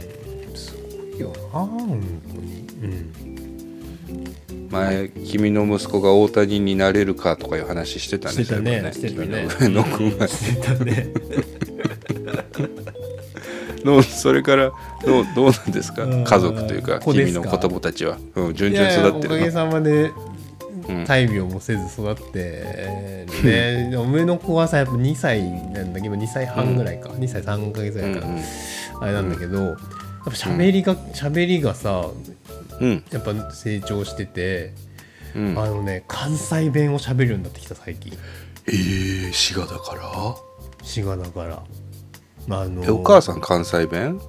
すごいよ。な本当に。うん前君の息子が大谷になれるかとかいう話してたね。してたね。そういえばしてたね。君の上野君が。してたね。のそれからどうどうなんですか？うん。家族というか君の子供たちは、うん、順い調にやいやおかげ育ってるのさまでうん。大病もせず育ってね。上の子はさやっぱ2歳なんだけど2歳半ぐらいか、2歳3ヶ月ぐらいかな、うんあれなんだけど、やっぱ喋りが喋りがさうんやっぱ成長してて、うん。あのね関西弁を喋るようになってきた最近。えー、滋賀だから？滋賀だから。あのえお母さん関西弁？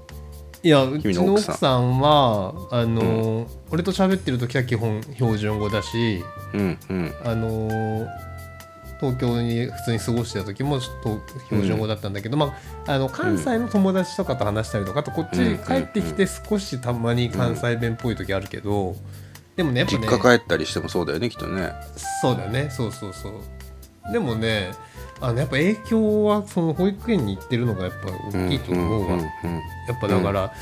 いやうちの奥さんはあの、俺と喋ってる時は基本標準語だしうんうん。あの東京に普通に過ごしてた時もと標準語だったんだけど、まあ、あの関西の友達とかと話したりとかあとこっちうん。帰ってきて少したまに関西弁っぽい時あるけど、でもねやっぱ実ね家帰ったりしてもそうだよねきっとね。そうだよねそうそうそう。でもねあのやっぱ影響はその保育園に行ってるのがやっぱ大きいと思うわ、んんんやっぱだから、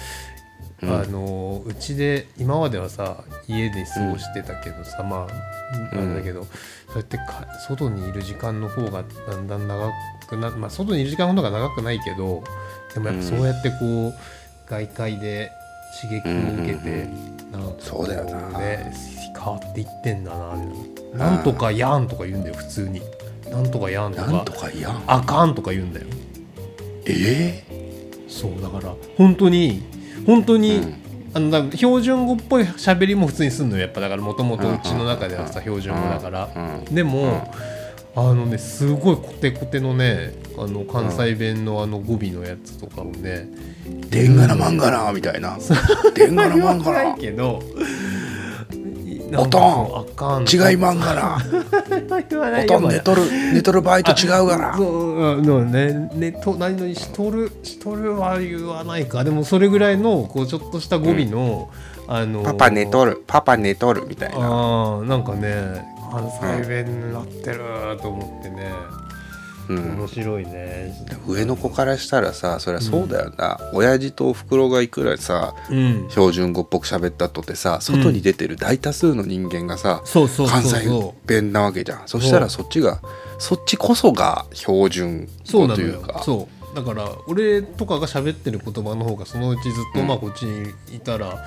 うん。あのうちで今まではさ家で過ごしてたけどさ、まあうんなんだけど、そうやってか外にいる時間の方がだんだん長くなまあ外にいる時間の方が長くないけどでもやっぱそうやってこう、外界で刺激を受けて、なんかこそうだよな。ね変わっていってんだななんとかやんとか言うんだよ普通に。なんとかやんとか。なんとかやん。あかんとか言うんだよ。えそうだから本当に本当に、うん。あの標準語っぽい喋りも普通にすんのよ。やっぱだからもともとうちの中ではさ標準語だから。うんでもあのねすごいコテコテのねあの関西弁のあの語尾のやつとかをねでん。がなまん。がなみたいなでん。がなまん。がなけどおとんあかん。違いまんが なおとん寝とる寝とる場合と違うがなそううんねねと何々しとるしとるは言わないか。でもそれぐらいのこうちょっとした語尾の、あのパパ寝とるパパ寝とるみたいな。あーなんかね関西弁になってると思ってね、うん面白いね。上の子からしたらさそりゃそうだよな、親父とおふくろがいくらさうん。標準語っぽく喋ったとってさ外に出てる大多数の人間がさ、そうそうそう関西そ弁なわけじゃん。そしたらそっちがそっちこそが標準うそう語というか。そう。だから俺とかが喋ってる言葉の方がそのうちずっと、うん。まあこっちにいたら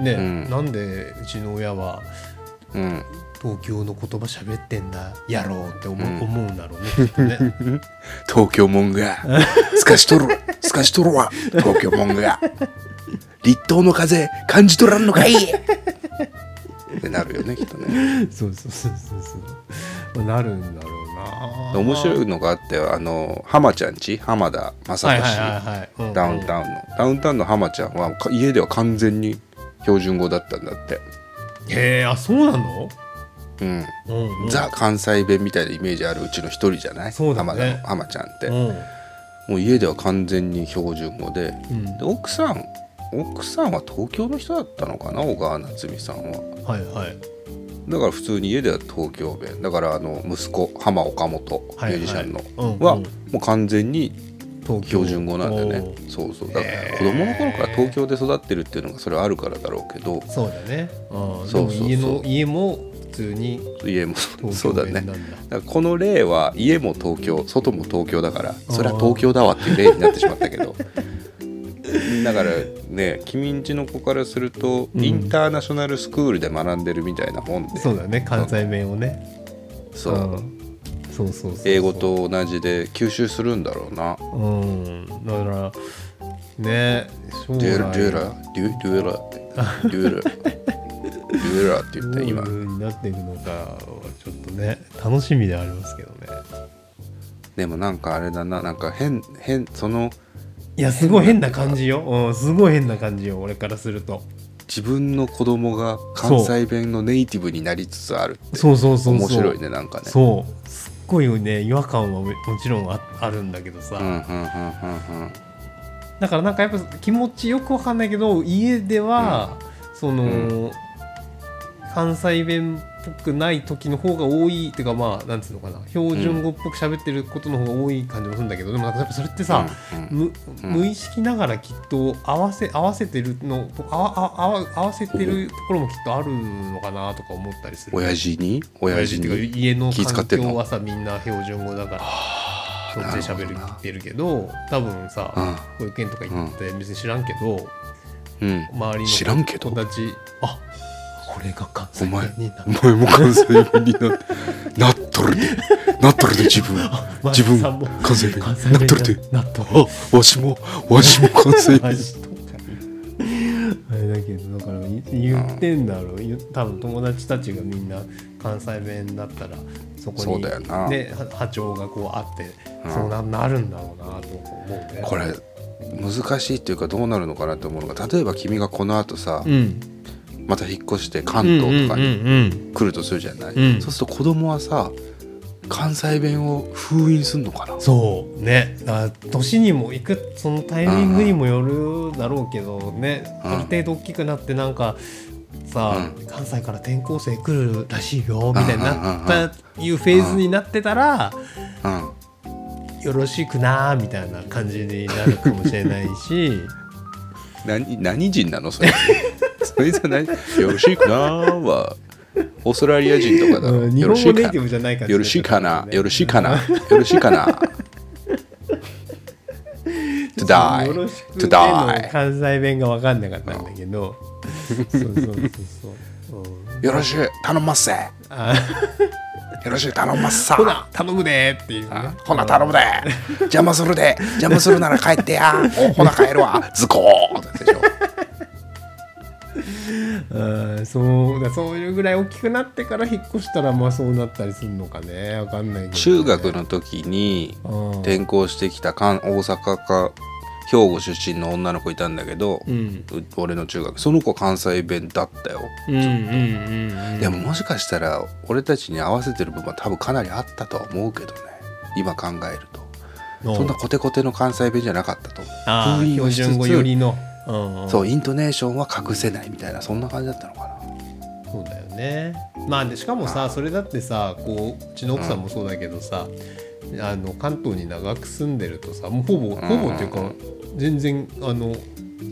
ね、うん。なんでうちの親はうん東京の言葉喋ってんだやろうって思う,、うん。思うんだろうねきっとね。東京もんが。すかしとる。すかしとるわ。東京もんが。立冬の風感じとらんのかい。ってなるよねきっとね。そうそうそうそうそう。なるんだろうな。面白いのがあってあの浜ちゃんち浜田正はい俊、はいはい。ダウンタウンの。ダウンタウンの浜ちゃんはか家では完全に標準語だったんだって、へえあそうなの、うん、うんうん、ザ関西弁みたいなイメージあるうちの一人じゃない、そうだね。浜ちゃんって、うん。もう家では完全に標準語で。うん。で奥さん奥さんは東京の人だったのかな？小川夏美さんは。はいはい。だから普通に家では東京弁。だからあの息子浜岡本ミュージシャンの。うんはうん。もう完全に標準語なんでね。おー。そうそう。だから子供の頃から東京で育ってるっていうのがそれはあるからだろうけど。そうだね、うん、そうそうそう。家も通に家も東そうだね。この例は家も東京外も東京だからそれは東京だわっていう例になってしまったけど。だからね君んちの子からすると、うん。インターナショナルスクールで学んでるみたいなもんで。そうだね関西弁をね。そう、んそうそうそうそう。英語と同じで吸収するんだろうな。うん。だからね将デュ来ーラデューラデュデューラデューラデューラって言どういうになっていくのかはちょっとね楽しみではありますけどね。でもなんかあれだななんか変変そのいやすごい変な感じよ、うん、すごい変な感じよ俺からすると。自分の子供が関西弁のネイティブになりつつあるってそうそうそう面白いねなんかね。そう。すっごいね違和感はももちろんああるんだけどさ、うんうんうんうんうん。だからなんかやっぱ気持ちよくわかんないけど家では、その、うん関西弁っぽくない時の方が多いっていうかまあなんつうのかな。標準語っぽく喋ってることの方が多い感じもするんだけど、でもなんかやっぱそれってさ、うんうん無意識ながらきっと合わせ合わせてるのあわあ合わ合わせてるところもきっとあるのかなとか思ったりする。親父に？親父に？か家の環境はさみんな標準語だからそっちで喋るってるけど多分さ、保育園とか行って別に知らんけど、うん。周りの知らんけど。友達あこれが関西お前弁になお前も関西弁にななっとるでなっとるで自分。自分関西弁関西になっとるで。なっとわしもわしも関西弁。あれだけどだからい言ってんだろう。言多分友達たちがみんな関西弁だったらそこにそうだよな。ねは波長がこうあって、うんそうななるんだろうなと思うねこれ難しいっていうかどうなるのかなって思うのが例えば君がこの後さうんまた引っ越して関東とかにうんうん来るとするじゃない、うん。そうすると子供はさ関西弁を封印すんのかな？そうね。年にも行くそのタイミングにもよるだろうけどね、うん。ある程度大きくなってなんかさ、う関西から転校生来るらしいよみたいになったいうフェーズになってたら、うん。よろしくなーみたいな感じになるかもしれないし。何何人なの？それ それじゃないよろしいかなは。オーストラリア人とかだ。ろ、うん日よろしいか本語ネイティブじゃない感じ よろしいかな。よろしいかな。よろしいかな。to よ die to die 関西弁が分かんなかったんだけど。そうそうそうそう、うんよろしい頼まっせよあろしい頼まっさ。ほな頼むでーっていうね。あほな頼むで。邪魔するで。邪魔するなら帰ってや。おほな帰るわ。ズコーでしょうんそうだそういうぐらい大きくなってから引っ越したらまあそうなったりするのかね。わかんないけど、中学の時にうん。転校してきた関大阪か兵庫出身の女の子いたんだけど、うん。う俺の中学。その子関西弁だったよ、うんうんでももしかしたら俺たちに合わせてる部分は多分かなりあったとは思うけどね。今考えると。そんなコテコテの関西弁じゃなかったと思う。あー封印をしつつ標準語寄りの、うんうん。そうイントネーションは隠せないみたいなそんな感じだったのかな。そうだよね。まあでしかもさそれだってさこううちの奥さんもそうだけどさ、あの関東に長く住んでるとさもうほぼほぼっていうか、うん全然あの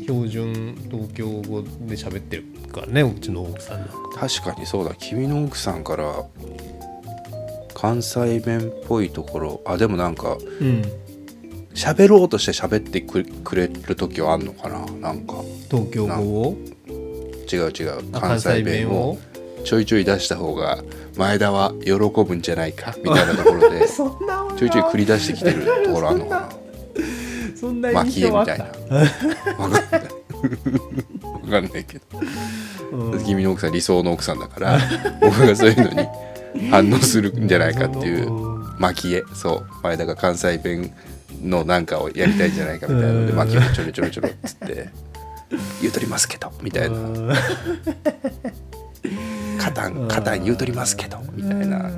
標準東京語で喋ってるからねうちの奥さんなんか。確かにそうだ。君の奥さんから関西弁っぽいところあでもなんかうん喋ろうとして喋ってくくれる時はあんのかな？なんか。東京語を？違う違う。あ関西弁を？ちょいちょい出した方が前田は喜ぶんじゃないか？みたいなところで。ちょいちょい繰り出してきてるところあんのかそんな印象あった？みいな。わかんない。わかんないけど。うん。君の奥さん理想の奥さんだから 僕がそういうのに反応するんじゃないかっていう。うん。蒔絵そう。前田が関西弁のなんかをやりたいんじゃないかみたいなのでうん。蒔絵をちょろちょろちょろっつって言うとりますけどみたいな。うん。カタンカタン言うとりますけどみたいな。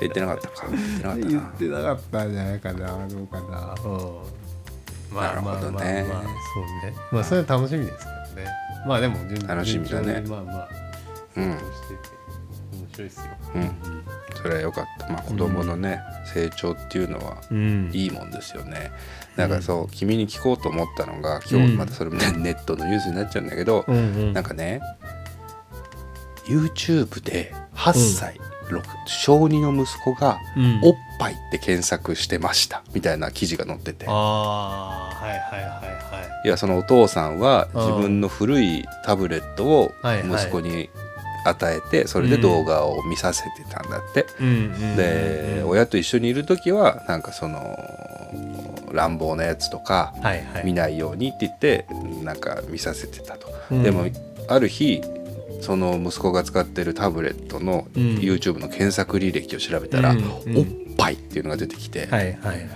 言ってなかったか言ってなかったな。言ってなかったんじゃないかなどうかな、うん、まなるほどね。まあまあまあそうね。まあそれは楽しみですけどね。まあでも順楽しみだね。順調にまあまあうん。して白いですよ。うん。それはよかった。まあ子供のね成長っていうのはうん。いいもんですよね。なんかそう君に聞こうと思ったのが今日またそれもねネットのニュースになっちゃうんだけどうなんかね YouTube で8歳、六小2の息子がうん「おっぱい」って検索してました。みたいな記事が載ってて。ああはいはいはいはい。やそのお父さんはうん自分の古いタブレットを息子に与えてそれで動画を見させてたんだって。で親と一緒にいる時はなんかその乱暴なやつとかはいはい。見ないようにって言ってなんか見させてたと。うん。でもある日その息子が使ってるタブレットのうん。YouTube の検索履歴を調べたら「うんうん。おっぱい」っていうのが出てきて、はいはいはい。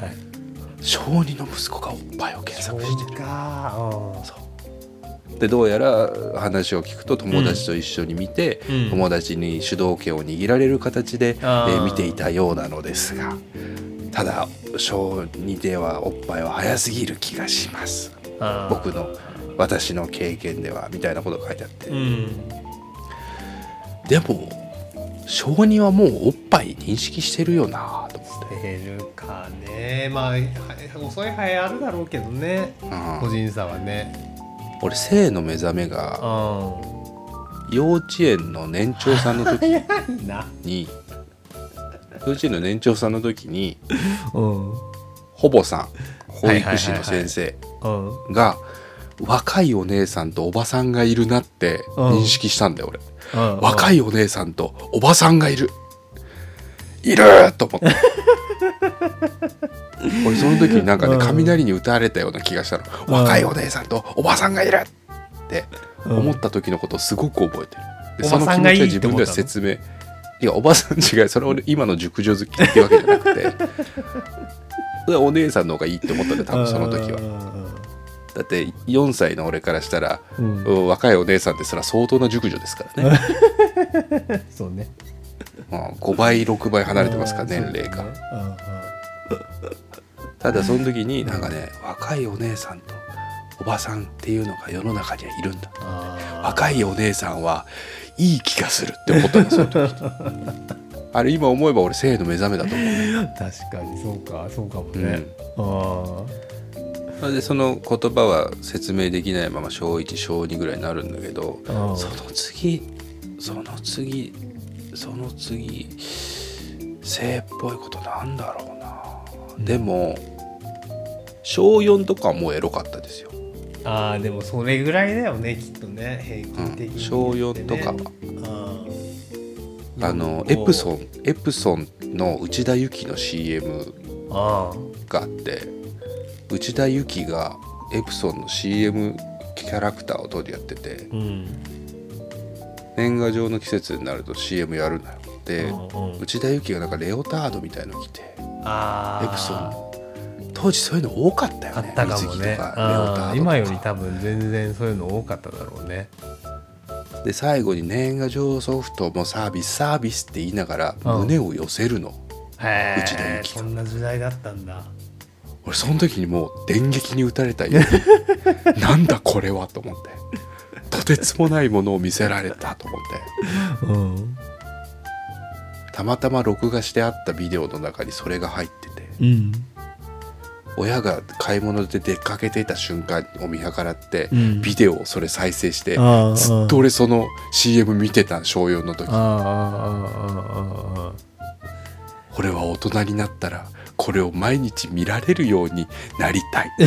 小2の息子がおっぱいを検索してる。かでどうやら話を聞くと友達と一緒に見て、うん。友達に主導権を握られる形で、えあー。ー見ていたようなのですがただ小2ではおっぱいは早すぎる気がします。僕の私の経験ではみたいなことが書いてあって、うん。でも小2はもうおっぱい認識してるよなと思って、出るかね。まあは 遅い早いあるだろうけどね。うん。個人差はね俺性の目覚めがう幼稚園の年長さんの時に幼稚園の年長さんの時にうん。ほぼさん保育士の先生うん。が若いお姉さんとおばさんがいるなって認識したんだよ俺。うん。若いお姉さんとおばさんがいる。いると思って 俺その時になんかねうん。雷に打たれたような気がしたの。うん。若いお姉さんとおばさんがいるって思った時のことをすごく覚えてる。でその気持ちは自分では説明いやおばさん違うそれ俺今の熟女好きってわけじゃなくて。お姉さんの方がいいって思ったんだよ多分その時は。だって4歳の俺からしたら、うん。うん若いお姉さんってそれは相当な熟女ですからね、そうねまあ、5倍6倍離れてますから年齢が、ただその時になんかね若いお姉さんとおばさんっていうのが世の中にはいるんだ若いお姉さんはいい気がするって思ったんですよ あれ今思えば俺性の目覚めだと思うね、確かにそうかそうかもね。うん、あそれでその言葉は説明できないまま小1小2ぐらいになるんだけどああその次その次その次性っぽいことなんだろうな、うん。でも小4とかはもうエロかったですよ、あーでもそれぐらいだよねきっとね平うん均的に、小4とか。はああのエプソンエプソンの内田有紀の CM あがあって内田有紀がエプソンの CM キャラクターを取りやっててうん年賀状の季節になると CM やるのよでうんうん。内田有紀がなんかレオタードみたいの着てあエプソンの当時そういうの多かったよね。あったかもね。とかレオタードとか。あー今より多分全然そういうの多かっただろうね。で最後に年賀状ソフトもサービスサービスって言いながらうん。胸を寄せるの、へ内田有え紀が。そんな時代だったんだ。俺その時にもう電撃に打たれたよ。なんだこれはと思って。とてつもないものを見せられたと思って。うん。たまたま録画してあったビデオの中にそれが入ってて。うん。親が買い物で出かけていた瞬間を見計らって、うん。ビデオをそれ再生してああずっと俺その CM 見てた小4の時。ああああああ俺は大人になったらこれを毎日見られるようになりたい。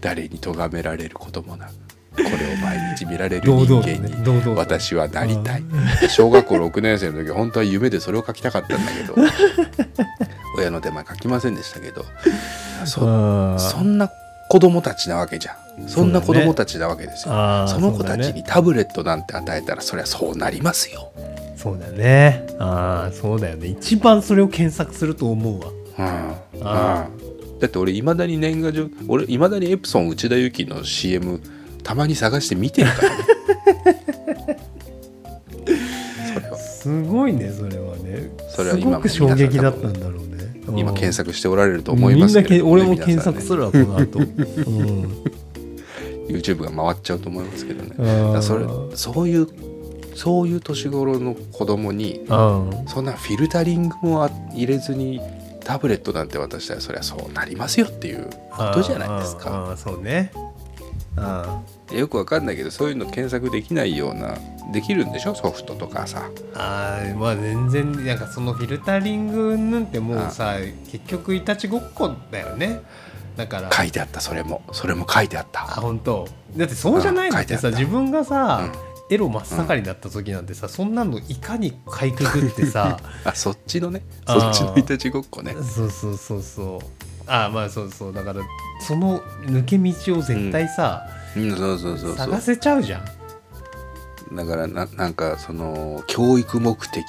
誰に咎められることもなく。これを毎日見られる人間にと。私はなりたい。小学校6年生の時本当は夢でそれを書きたかったんだけど 親の手前書きませんでしたけどそそんな子供たちなわけじゃん。そんな子供たちなわけですよ。その子たちにタブレットなんて与えたらそりゃそうなりますよ、そうだね。ああそうだよね。一番それを検索すると思うわ。うん。うん。あだって俺いまだに年賀状俺いまだにエプソン内田有紀の CM たまに探して見てるからね。すごいねそれはね。それはすごく衝撃だったんだろうね。今検索索しておられると思いますけれど。みんなけ俺も検索するわこの後、うん、YouTube が回っちゃうと思いますけどね。それそういうそういう年頃の子供にうんそんなフィルタリングも入れずにタブレットなんて渡したらそりゃそうなりますよっていうことじゃないですか。そうねあよくわかんないけどそういうの検索できないようなできるんでしょ？ソフトとかさ。あーまあ全然なんかそのフィルタリングなんてもうさ結局いたちごっこだよね。だから。書いてあったそれも。それも書いてあっあた本当。だってそうじゃないのってさ、自分がさ、エロ真っ盛りになった時なんてさ、そんなのいかにかいくぐってさ。あそっちのね。そっちのいたちごっこね。そうそうそうそうあまあそうそうだからその抜け道を絶対さ、うん。そうそうそうそ探うせちゃうじゃん。だからななんかその教育目的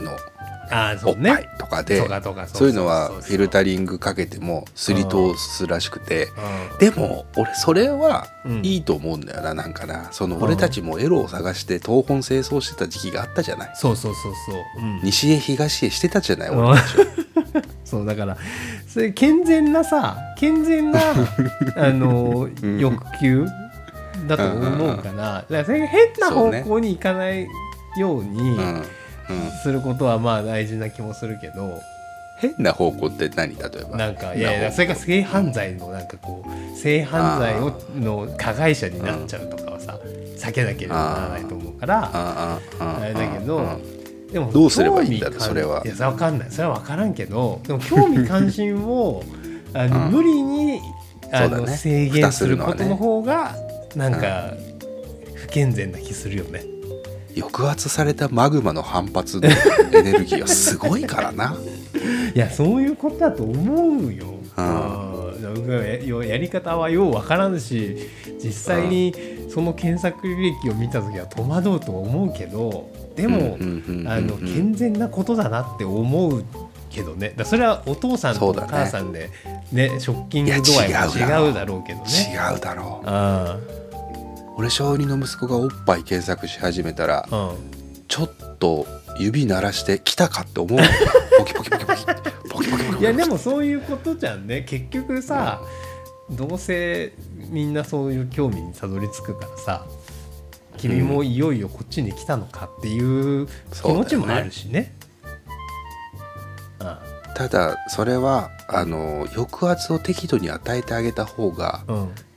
のおっぱああそうね。いとかでとかとかそういうのはフィルタリングかけてもすり通すらしくて。うでも俺それはうん。いいと思うんだよななんかな。そのうん。俺たちもエロを探して東本清掃してた時期があったじゃない。んそうそうそうそう、うん、西へ東へしてたじゃないうん。俺たちは そうだからそれ健全なさ健全な あのうん。欲求だと思うからだからそれが変な方向に行かないようにすることはまあ大事な気もするけど変な方向って何？例えば。なんかいやいやそれが性犯罪のなんかこう性犯罪をの加害者になっちゃうとかはさ避けなければならないと思うからああああれだけどうんでもどうすればいいんだろうそれは。いや分かんない。それは分からんけどでも興味関心を あのうん無理にあの、ね。制限することの方がなんか不健全な気するよね。抑圧されたマグマの反発の エネルギーはすごいからな。いやそういうことだと思うよ。うん。ややり方はよう分からんし実際にその検索履歴を見た時は戸惑うとは思うけどでも、健全なことだなって思うけどね。だそれはお父さんとお母さんでねショッキング度合いもいや違うだろうけどね。違うだろう。あ俺小児の息子がおっぱい検索し始めたらあうん。ちょっと指鳴らして来たかって思う。ポキポキポキポキポキポキポキいやでもそういうことじゃんね。結局さ、どうせみんなそういう興味にたどり着くからさ君もいよいよこっちに来たのかっていう気持ちもあるしね。あただそれはあの抑圧を適度に与えてあげた方が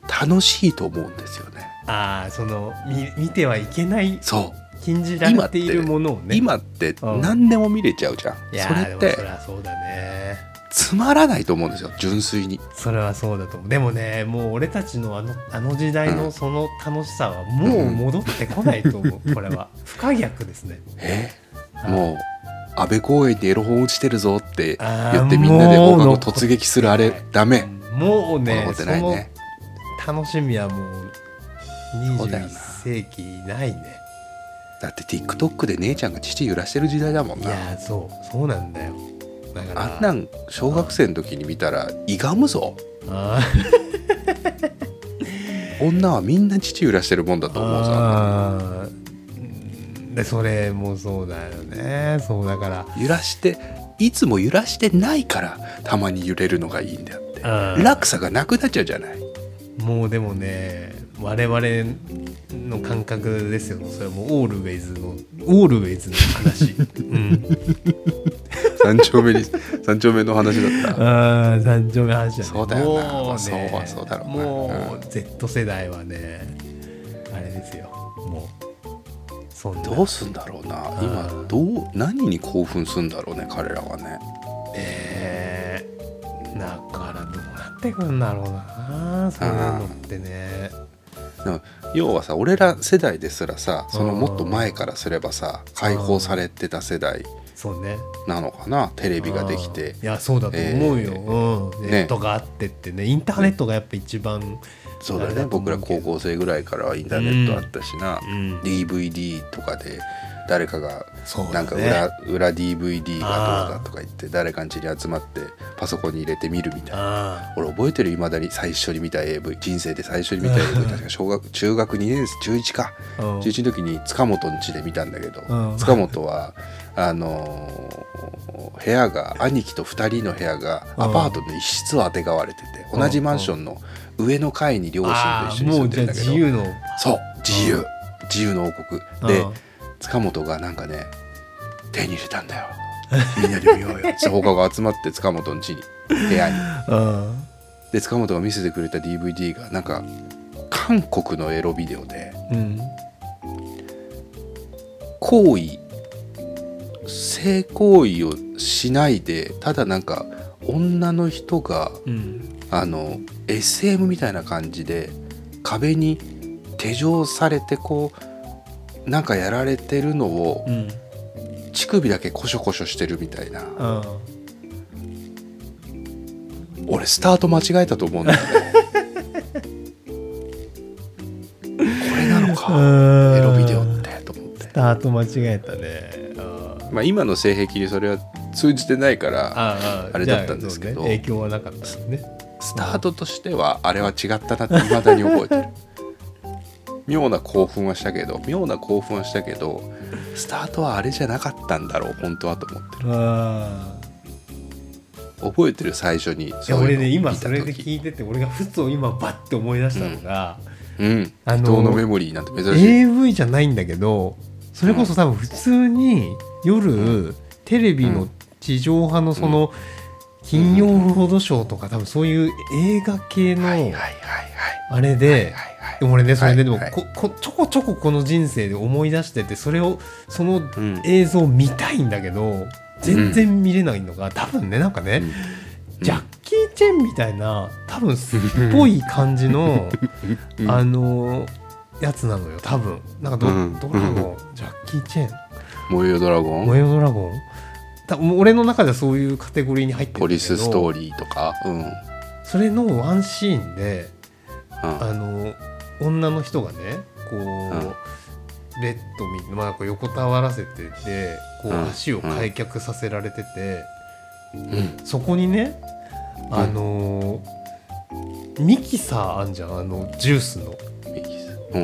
楽しいと思うんですよね。ああその見見てはいけないそう。禁じられているものをね。今ってうん。何でも見れちゃうじゃん、いやそれってそそうだね。つまらないと思うんですよ。純粋に。それはそうだと思う。でもねもう俺たちのあのあの時代のその楽しさはもう戻ってこないと思う。これは。不可逆ですね。え？はいもう安倍公園でエロ本落ちてるぞって言ってみんなでもう放課後突撃するあれダメ。もうね残ってないね。その楽しみはもう21そうだよな世紀ないね。だって TikTok で姉ちゃんが乳揺らしてる時代だもんな。いやーそう。そうなんだよだから。あんなん小学生の時に見たらいがむぞ。あ女はみんな乳揺らしてるもんだーと思うさでそれもそうだよね。そうだから。揺らしていつも揺らしてないからたまに揺れるのがいいんだよって。うん落差がなくなっちゃうじゃない。もうでもね我々の感覚ですよ。それはもうオールウェイズのオールウェイズの話、うん、三丁目に三丁目の話だった。三丁目の話だね。そうだよな。もうねまあそうはそうだろうな。もう Z 世代はね。あれですよ。もうそんな。どうすんだろうな。今どう何に興奮すんだろうね彼らはね。ねだからどうなってくんだろうなそういうのってね。要はさ俺ら世代ですらさそのもっと前からすればさ解放されてた世代そうね。なのかな？テレビができて。いやそうだと思うよ、えうん、ネットがあってってね。インターネットがやっぱ一番そうだね。僕ら高校生ぐらいからはインターネットあったしな、うん。DVD とかで誰かがなんか裏,、裏 DVD がどうだとか言って誰かん家に集まってパソコンに入れて見るみたいな。あ俺覚えてるいまだに最初に見た AV 人生で最初に見た AV 確か小学中学2年生中1か。中1の時に塚本ん家で見たんだけど、うん。塚本はあのー部屋が兄貴と2人の部屋がうん。アパートの一室をあてがわれてて、うん。同じマンションの上の階に両親あと一緒に住んでるんだけど。自由の。そう自由。自由の王国。でうん。塚本がなんかね手に入れたんだよ。みんなで見ようよ。って放課後集まって塚本ん家に。部屋に。うん。で塚本が見せてくれた DVD がなんか韓国のエロビデオでうん。行為性行為をしないでただなんか女の人がうん。あの SM みたいな感じで壁に手錠されてこうなんかやられてるのをうん。乳首だけコショコショしてるみたいな。あ俺スタート間違えたと思うんだよね。これなのか。エロビデオってと思って。ス、タート間違えたねまあ、今の性癖にそれは通じてないからあれだったんですけど。ね影響はなかったですね。スタートとしてはあれは違ったなって未だに覚えてる。妙な興奮はしたけど妙な興奮はしたけどスタートはあれじゃなかったんだろう本当はと思ってる。あ覚えてる最初にそう俺ね今それで時聞いてて俺がふと今バッて思い出したのが、うん。あの人のメモリーなんて珍しい、AV じゃないんだけどそれこそ多分普通に夜、テレビの地上波のその、金曜ロードショーとか多分そういう映画系のあれで、でも俺ねそれででもここちょこちょここの人生で思い出しててそれをそのうん映像を見たいんだけど全然見れないのが多分ねなんかね、うん。ジャッキー・チェンみたいな多分すっぽい感じの、うん。あのやつなのよ多分。なんかど,、うん。ドラゴンジャッキー・チェン燃えよドラゴン？燃えよドラゴン？多分俺の中ではそういうカテゴリーに入ってるポリスストーリーとか？うん。うんそれのワンシーンであの女の人がねこう、ベッドに、まあ、こう横たわらせててこううん。足を開脚させられてて、うん。そこにねあのミキサーあんじゃん？あのジュースの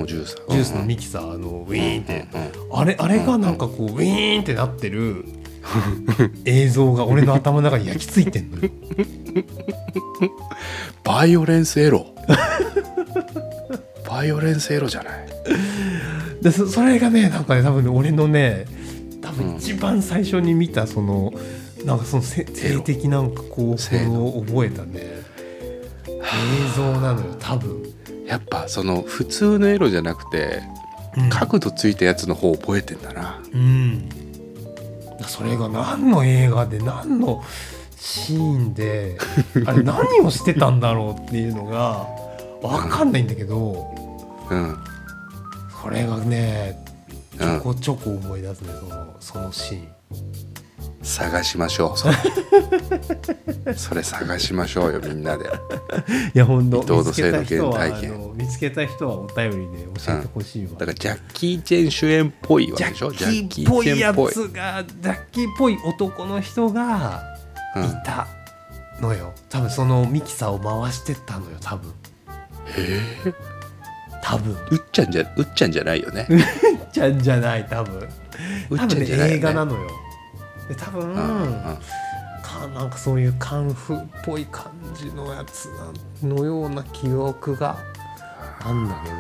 ジュース。ジュースのミキサーあのウィーンって、うん。あれあれがなんかこうウィーンってなってる映像が俺の頭の中に焼き付いてんのよ。バイオレンスエロ。バイオレンスエロじゃない。でそそれがねなんかね多分ね俺のね多分一番最初に見たその、なんかそのせ性的なんか興奮を覚えたね。映像なのよ多分、やっぱその普通のエロじゃなくて角度ついたやつの方覚えてんだな。うん。それが何の映画で何のシーンで あれ何をしてたんだろうっていうのが分かんないんだけどうん。それがねちうん。ょこちょこ思い出すねそのそのシーン。探しましょう。それそれ探しましょうよみんなで。いや本当伊藤の見つけた人は性の原体験見つけた人はお便りで教えてほしいわ、だからジャッキー・チェン主演っぽいわジャけでしょ？ッキーっぽい。やつがジャッキーっぽい男の人がうん。いたのよ、多分そのミキサーを回してたのよ多分。へえ多分。うっちゃんじゃうっちゃんじゃないよね。ちゃんじゃない多分。うっ多分ねちゃんじゃないよね映画なのよで多分、うんうんかなんかそういうカンフーっぽい感じのやつのような記憶が。あんだけど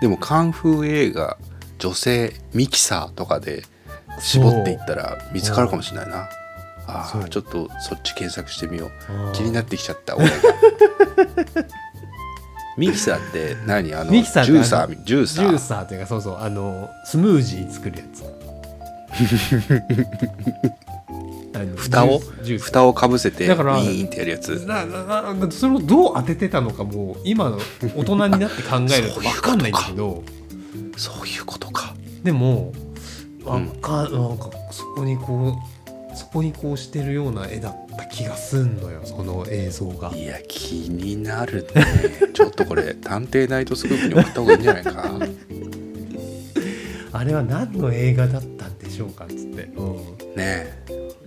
でもカンフー映画女性ミキサーとかで絞っていったら見つかるかもしれないな。ああちょっとそっち検索してみよう。気になってきちゃった俺が。ミキサーって何？あのミキサージューサージューサー。ジューサーっていうかそうそうあのスムージー作るやつ 蓋を蓋をかぶせてウだからィーンってやるやつ。なななそれをどう当ててたのかもう今の大人になって考えると分か。んないんだけど。そういうことか。でもわうん。かなんかそこにこうそこにこうしてるような絵だった気がすんのよその映像が。いや気になるね。ちょっとこれ探偵ナイトスクープに送った方がいいんじゃないか あれは何の映画だったんでしょうかっつって、うん、ね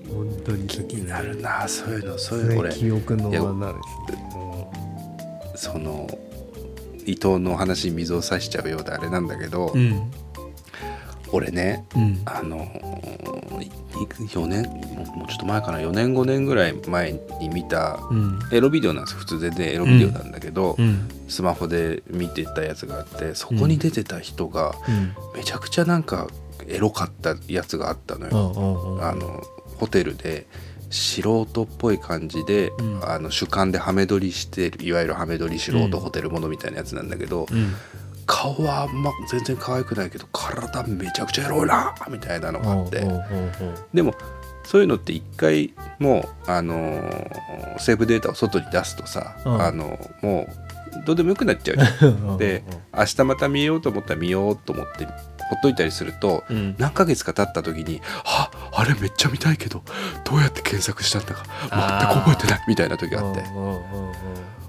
本当に気になるなそういうのそういうの俺記憶のですね、その伊藤の話に水を差しちゃうようであれなんだけど、うん俺ねうん。あの4年もうもうちょっと前かな4年5年ぐらい前に見たうん。エロビデオなんです普通全然エロビデオなんだけど、うん。スマホで見てたやつがあってそこに出てた人がうん。めちゃくちゃなんかエロかったやつがあったのうよ。あのホテルで素人っぽい感じで、うん。あの主観でハメ撮りしてるいわゆるハメ撮り素人ホテルものみたいなやつなんだけど、うん。顔はあんま全然可愛くないけど体めちゃくちゃエロいなみたいなのがあって、でもそういうのって一回もう、あのーセーブデータを外に出すとさ、うん。あのもうどうでもよくなっちゃうじゃん。で明日また見ようと思ったら見ようと思ってほっといたりするとうん。何ヶ月か経った時に「ああれめっちゃ見たいけどどうやって検索したんだか全く覚えてない」みたいな時があって。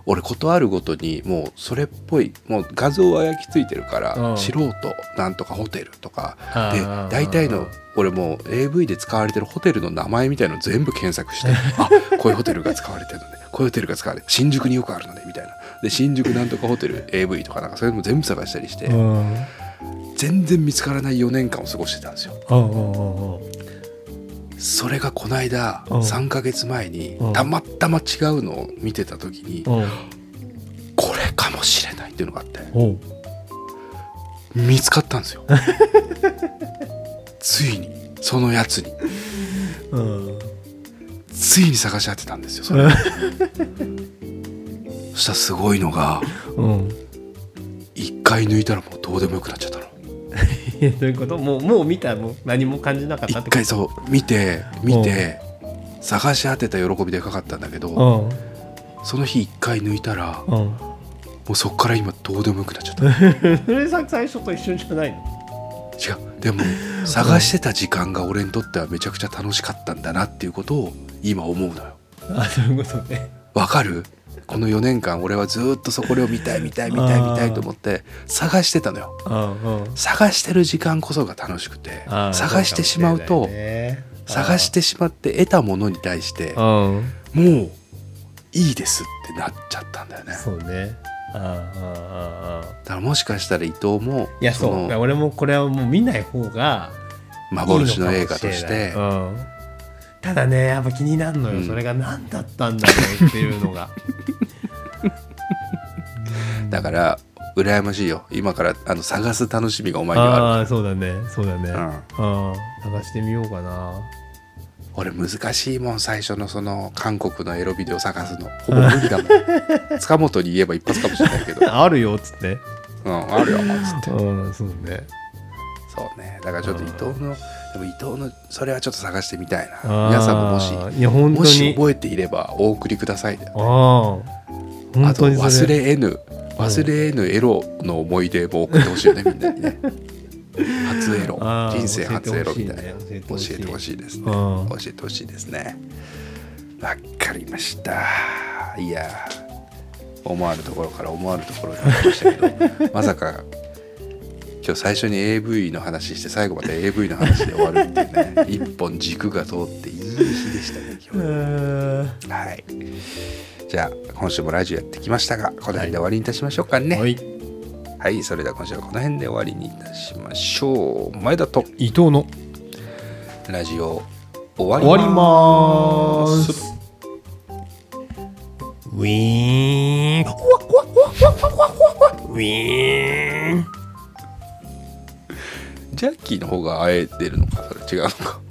俺ことあるごとにもうそれっぽいもう画像は焼き付いてるからうん。素人なんとかホテルとかで大体の俺もう AV で使われてるホテルの名前みたいの全部検索して あこういうホテルが使われてるのねこういうホテルが使われて新宿によくあるのねみたいな。で新宿なんとかホテル AV とかなんかそういうのも全部探したりして。うん全然見つからない4年間を過ごしてたんですよ。それがこの間うん。3ヶ月前にうん。たまたま違うのを見てた時にこれかもしれないっていうのがあって見つかったんですよ。ついにそのやつに。うん。ついに探し当てたんですよそれ。そしたらすごいのがうん一回抜いたらもうどうでもよくなっちゃったの。どういうこと？もうもう見たもう何も感じなかったってこと？一回そう見て見て探し当てた喜びでかかったんだけどうん。その日一回抜いたらうん。もうそっから今どうでもよくなっちゃった。それさ最初と一緒じゃないの？違う。でも探してた時間が俺にとってはめちゃくちゃ楽しかったん。だなっていうことを今思うのよあそういうことねわかるこの4年間俺はずーっとそこを見たい見たい見たい見たいと思って探してたのよ。うんうん。探してる時間こそが楽しくて探してしまうと探してしまって得たものに対してうん。もういいですってなっちゃったんだよね。そうね。ああだからもしかしたら伊藤もいやそう。の俺もこれはもう見ない方が幻の映画としてうんただねやっぱ気になるのよ、うん。それが何だったんだろうっていうのが。だから羨ましいよ。今からあの探す楽しみがお前にはあるああそうだね。そうだね、うん。うん。探してみようかな。俺難しいもん最初のその韓国のエロビデオ探すの。ほぼ無理だもん。塚本に言えば一発かもしれないけど、あるよっつって。うん、あるよっつって。うんそうね。そうね。だからちょっと伊藤のでも伊藤のそれはちょっと探してみたいあなー。皆さんももしいや本当もしに覚えていればお送りください。だよああと忘れ。えぬ忘れえぬエロの思い出も送ってほしいよねみんなにね。初エロ。人生初エロみたいな。教えて教ほしいね。えてほしいですね。うん。教えてほしいですね。わかりました。いや思わぬところから思わぬところになりましたけどまさか今日最初に AV の話して最後まで AV の話で終わるっていうね一本軸が通っていい日でしたね今日うんはい。じゃあ今週もラジオやってきましたがこの辺で終わりにいたしましょうかね。はいはい、それでは今週はこの辺で終わりにいたしましょう。前田と伊藤のラジオ終わります。ウィーンウィーンジャッキーの方があえてるのかそれ違うのか。